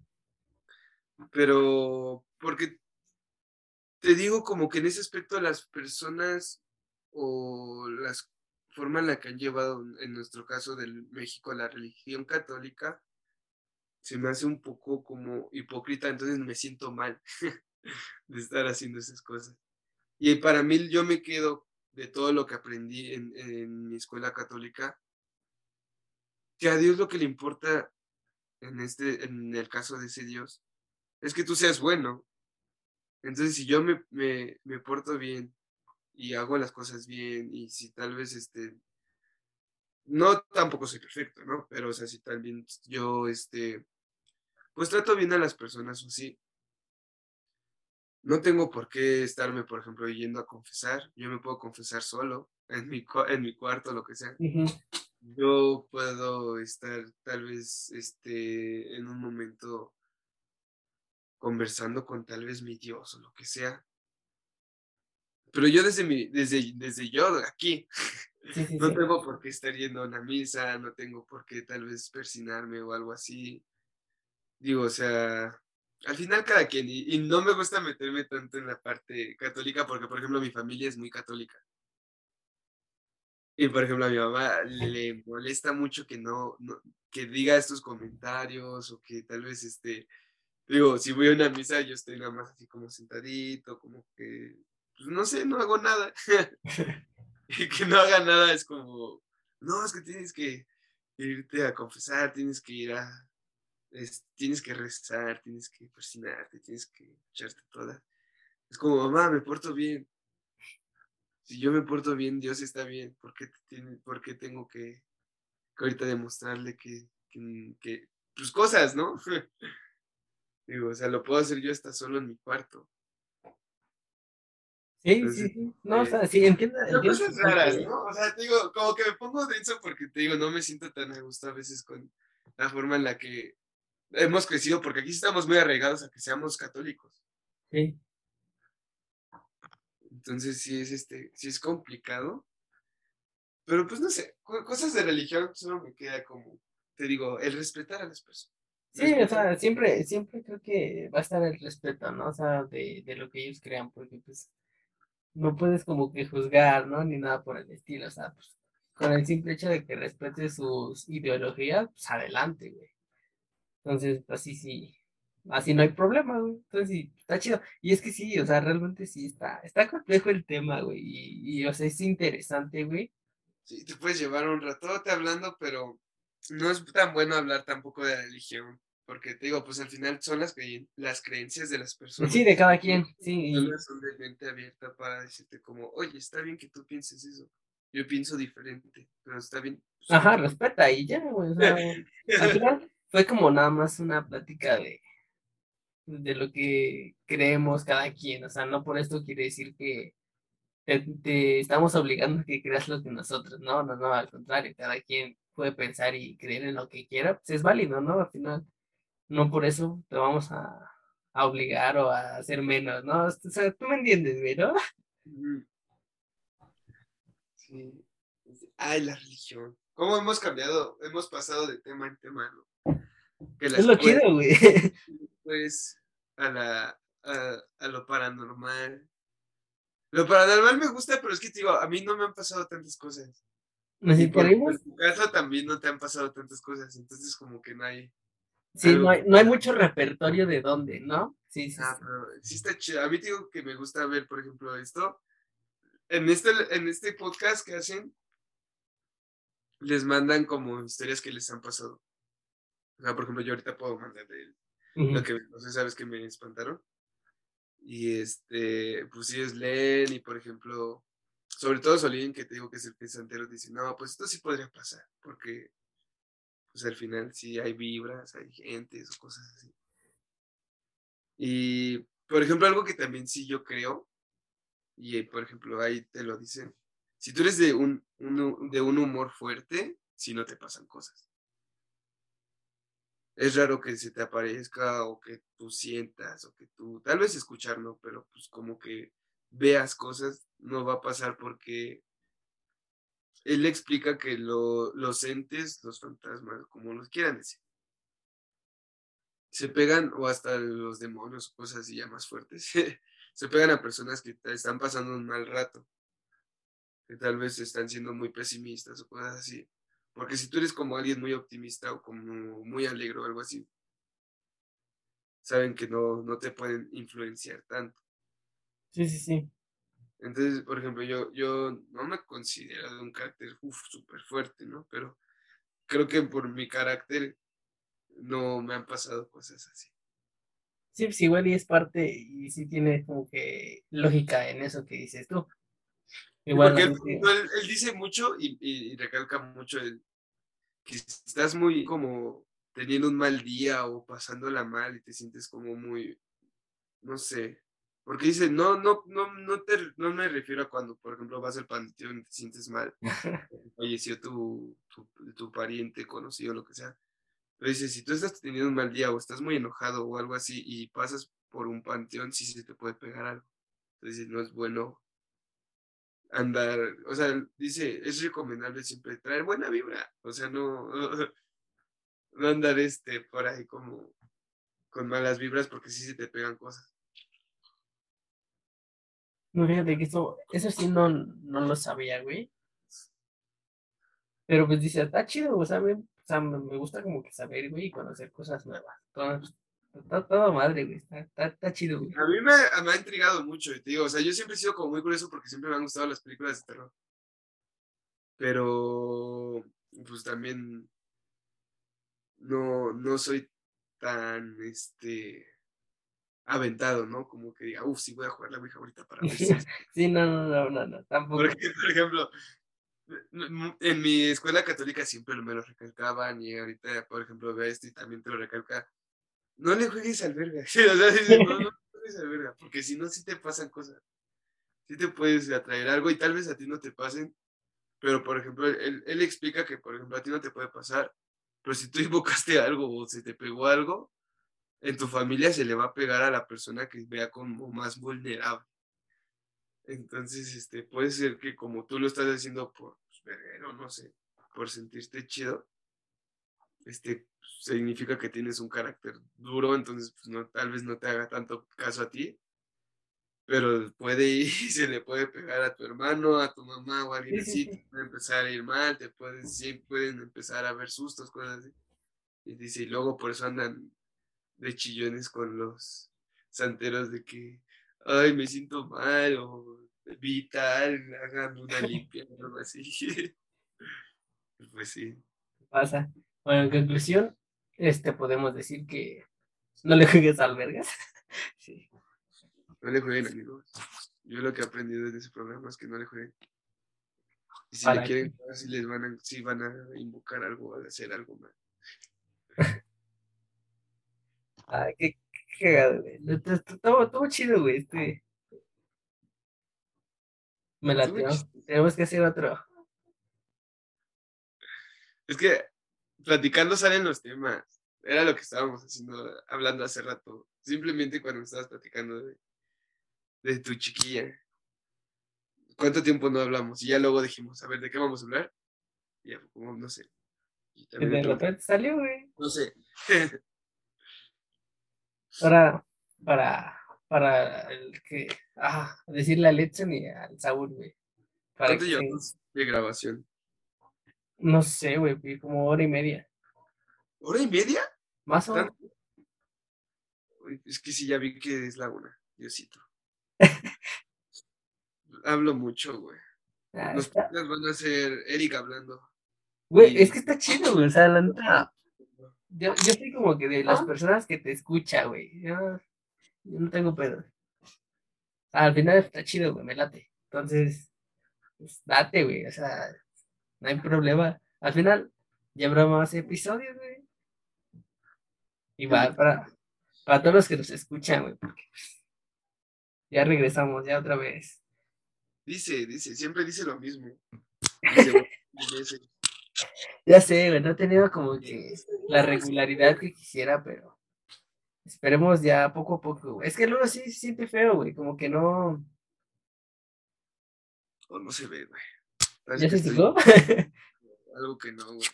pero porque te digo como que en ese aspecto las personas o las forma en la que han llevado, en nuestro caso del México, la religión católica, se me hace un poco como hipócrita, entonces me siento mal de estar haciendo esas cosas. Y para mí yo me quedo de todo lo que aprendí en, en mi escuela católica, que a Dios lo que le importa en, este, en el caso de ese Dios es que tú seas bueno. Entonces, si yo me, me, me porto bien y hago las cosas bien y si tal vez este no tampoco soy perfecto, ¿no? Pero o sea, si también yo este pues trato bien a las personas o sí. No tengo por qué estarme, por ejemplo, yendo a confesar. Yo me puedo confesar solo en mi, en mi cuarto, lo que sea. Yo puedo estar tal vez este, en un momento conversando con tal vez mi Dios o lo que sea. Pero yo desde mi, desde, desde yo aquí, no tengo por qué estar yendo a una misa, no tengo por qué tal vez persinarme o algo así. Digo, o sea, al final cada quien, y, no me gusta meterme tanto en la parte católica porque, por ejemplo, mi familia es muy católica. Y, por ejemplo, a mi mamá le molesta mucho que no, no, que diga estos comentarios o que tal vez, este, digo, si voy a una misa yo estoy nada más así como sentadito, como que pues no sé, no hago nada. y que no haga nada es como, no, es que tienes que irte a confesar, tienes que ir a, tienes que rezar, tienes que persinarte, tienes que echarte toda. Es como, mamá, me porto bien. Si yo me porto bien, Dios está bien. ¿Por qué, tiene, por qué tengo que, ahorita demostrarle que, que, que, pues cosas, ¿no? Digo, o sea, lo puedo hacer yo hasta solo en mi cuarto. Sí, sí, sí. No, o sea, sí, entiendo. cosas raras, ¿no? O sea, te digo, como que me pongo denso porque te digo, no me siento tan a gusto a veces con la forma en la que hemos crecido, porque aquí estamos muy arraigados a que seamos católicos. Sí. Entonces sí es este, sí es complicado. Pero pues no sé, cosas de religión solo me queda como, te digo, el respetar a las personas. Sí, o sea, siempre, siempre creo que va a estar el respeto, ¿no? O sea, de, de lo que ellos crean, porque pues no puedes como que juzgar, ¿no? Ni nada por el estilo, o sea, pues con el simple hecho de que respete sus ideologías, pues adelante, güey. Entonces, así sí, así no hay problema, güey. Entonces sí, está chido. Y es que sí, o sea, realmente sí está, está complejo el tema, güey. Y, y o sea, es interesante, güey. Sí, te puedes llevar un ratote hablando, pero no es tan bueno hablar tampoco de religión. Porque te digo, pues al final son las, las creencias de las personas. Sí, de cada quien, sí. son de mente abierta para decirte como, oye, está bien que tú pienses eso. Yo pienso diferente, pero está bien. Pues, Ajá, respeta y ya, güey. al final fue como nada más una plática de, de lo que creemos cada quien. O sea, no por esto quiere decir que te, estamos obligando a que creas lo que nosotros. No, no, no, al contrario, cada quien puede pensar y creer en lo que quiera, pues es válido, ¿no? Al final no por eso te vamos a, obligar o a hacer menos, ¿no? O sea, tú me entiendes, güey, ¿no? Sí. Ay, la religión. ¿Cómo hemos cambiado? Hemos pasado de tema en tema, ¿no? es lo quiero, güey. Pues a la a, lo paranormal. Lo paranormal me gusta, pero es que te digo, a mí no me han pasado tantas cosas. ¿No y por, en tu caso también no te han pasado tantas cosas, entonces como que no Sí, no hay, no hay mucho repertorio de dónde, ¿no? Sí, sí. Ah, pero sí está chido. A mí digo que me gusta ver, por ejemplo, esto. En este, en este podcast que hacen, les mandan como historias que les han pasado. O sea, por ejemplo, yo ahorita puedo mandar de lo que, no sé, sabes que me espantaron. Y este, pues ellos leen y, por ejemplo, sobre todo Solín, que te digo que es el pensantero, dice, no, pues esto sí podría pasar, porque pues al final sí hay vibras, hay gentes o cosas así. Y, por ejemplo, algo que también sí yo creo, y por ejemplo ahí te lo dicen, si tú eres de un, de un humor fuerte, si no te pasan cosas. Es raro que se te aparezca o que tú sientas o que tú, tal vez escuchar, ¿no? Pero pues como que veas cosas, no va a pasar porque él explica que los entes, los fantasmas, como los quieran decir, se pegan, o hasta los demonios, cosas así ya más fuertes, se pegan a personas que están pasando un mal rato, que tal vez están siendo muy pesimistas o cosas así. Porque si tú eres como alguien muy optimista o como muy alegre o algo así, saben que no, no te pueden influenciar tanto. Sí, sí, sí. Entonces, por ejemplo, yo, yo no me considero de un carácter súper fuerte, ¿no? Pero creo que por mi carácter no me han pasado cosas así. Sí, pues igual y es parte, y sí tiene como que lógica en eso que dices tú. Igual. Porque él, dice mucho y, recalca mucho el, que estás muy como teniendo un mal día o pasándola mal y te sientes como muy, no sé, porque dice, no, no, no, no, te, no me refiero a cuando, por ejemplo, vas al panteón y te sientes mal, falleció tu, tu, tu pariente, conocido, lo que sea, pero dice, si tú estás teniendo un mal día o estás muy enojado o algo así y pasas por un panteón, sí se te puede pegar algo. Entonces no es bueno andar, o sea, dice, es recomendable siempre traer buena vibra, o sea, no, no andar este por ahí como con malas vibras porque sí se te pegan cosas. No, fíjate que eso, eso sí no, no lo sabía, güey. Pero pues dice, está chido, o sea, o sea, me gusta como que saber, güey, y conocer cosas nuevas. está todo madre, güey. Está, está, chido, güey. A mí me, ha intrigado mucho, te digo. O sea, yo siempre he sido como muy curioso porque siempre me han gustado las películas de terror. Pero, pues también no, no soy tan, este, aventado, ¿no? Como que diga, uff, sí voy a jugar la Ouija ahorita para ver si... sí, no, no, no, no, no, tampoco. Porque, por ejemplo, en mi escuela católica siempre me lo recalcaban y ahorita, por ejemplo, ve esto y también te lo recalca. No le juegues al verga. o sea, no, no juegues al verga, porque si no, sí te pasan cosas. Sí te puedes atraer algo y tal vez a ti no te pasen, pero por ejemplo, él, él explica que, por ejemplo, a ti no te puede pasar, pero si tú invocaste algo o se te pegó algo, en tu familia se le va a pegar a la persona que vea como más vulnerable. Entonces, este, puede ser que como tú lo estás haciendo por, pues, no sé, por sentirte chido, este, significa que tienes un carácter duro, entonces, pues, no, tal vez no te haga tanto caso a ti, pero puede ir se le puede pegar a tu hermano, a tu mamá o a alguien así, te puede empezar a ir mal, te pueden, sí, pueden empezar a ver sustos, cosas así. Y dice, y luego por eso andan de chillones con los santeros de que ay, me siento mal, o vital, hagan una limpia, algo así. pues sí. Pasa. Bueno, en conclusión, este podemos decir que no le juegues al vergas. sí. No le jueguen, amigos. Yo lo que he aprendido de ese programa es que no le jueguen. Y si le quieren si les van a, si van a invocar algo, a hacer algo mal. Ay, qué, cagado, güey. Estuvo chido, güey. Este. Me la Tenemos que hacer otro. Es que platicando salen los temas. Era lo que estábamos haciendo, hablando hace rato. Simplemente cuando estabas platicando de, de tu chiquilla. ¿Cuánto tiempo no hablamos? Y ya luego dijimos, a ver, ¿de qué vamos a hablar? Y ya, como, no sé. Y de repente salió, güey. No sé. para, para, para el que, ah, decirle a Letson y al Saúl, güey. ¿Cuánto llevamos de grabación? No sé, güey, como hora y media. ¿Hora y media? Más o menos. Es que sí, ya vi que es la una, Diosito. Hablo mucho, güey. Ah, Los van a ser Eric hablando. Güey, es que está chido, güey. O sea, la neta, yo, yo soy como que de las personas que te escucha, güey. Yo, no tengo pedo. Al final está chido, güey, me late. Entonces, pues, date, güey. O sea, no hay problema. Al final, ya habrá más episodios, güey. Y va para, para todos los que nos escuchan, güey, porque ya regresamos, ya otra vez. Dice, dice, siempre dice lo mismo. Dice, ya sé, güey, no he tenido como que la regularidad que quisiera, pero esperemos ya poco a poco, Es que luego sí se siente feo, güey, como que no. Oh, no se ve, güey. ¿Ya se fijó? Algo que no, güey.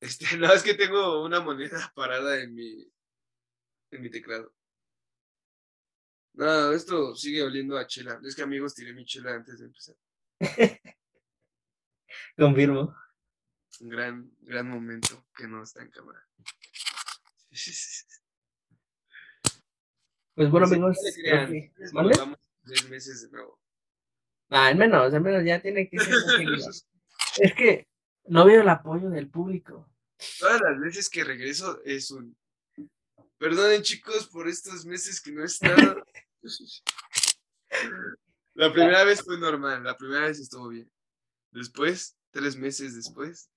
Este, no, es que tengo una moneda parada en mi, en mi teclado. No, esto sigue oliendo a chela. Es que amigos, tiré mi chela antes de empezar. Confirmo. Un gran, gran momento que no está en cámara. Pues bueno, Sí, amigos. no le creo crean, que- nos ¿Mande? vamos tres meses de nuevo. Ah, al menos, al menos ya tiene que ser. Es que no veo el apoyo del público. Todas las veces que regreso es un. Perdonen, chicos, por estos meses que no he estado. La primera vez fue normal, la primera vez estuvo bien. Después, tres meses después,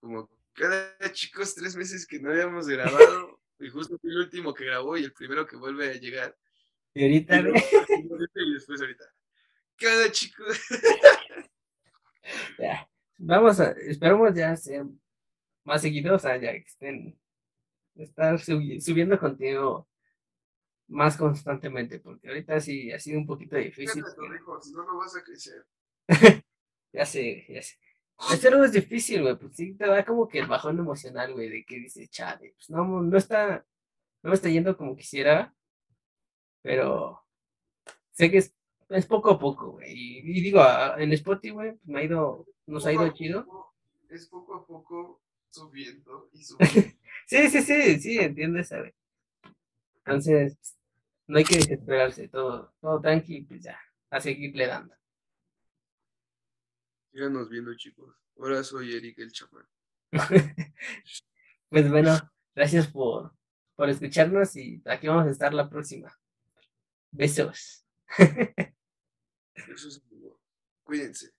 como cada chicos, tres meses que no habíamos grabado, y justo fui el último que grabó y el primero que vuelve a llegar. Y ahorita, Y, luego, y después ahorita. Cada chicos. ya, vamos a, esperamos ya ser más seguidos, o sea, ya que estén, estar subi- subiendo contenido más constantemente, porque ahorita sí ha sido un poquito difícil. Si no, no vas a crecer. Ya sé, ya sé. Hacerlo es difícil, güey, pues sí te da como que el bajón emocional, güey, de que dices, chale, pues no, no está, no me está yendo como quisiera, pero sé que es, es poco a poco, güey, y, y digo, en Spotify, güey, pues me ha ido, nos ha ido chido. Es poco a poco subiendo y subiendo. Sí, sí, sí, sí, entiendo esa, güey. Entonces, no hay que desesperarse, todo, todo tranqui, pues ya, a seguirle dando. Síganos viendo, chicos. Ahora soy Eric el chamán. Pues bueno, gracias por, por escucharnos y aquí vamos a estar la próxima. Besos. Eso es todo. Cuídense.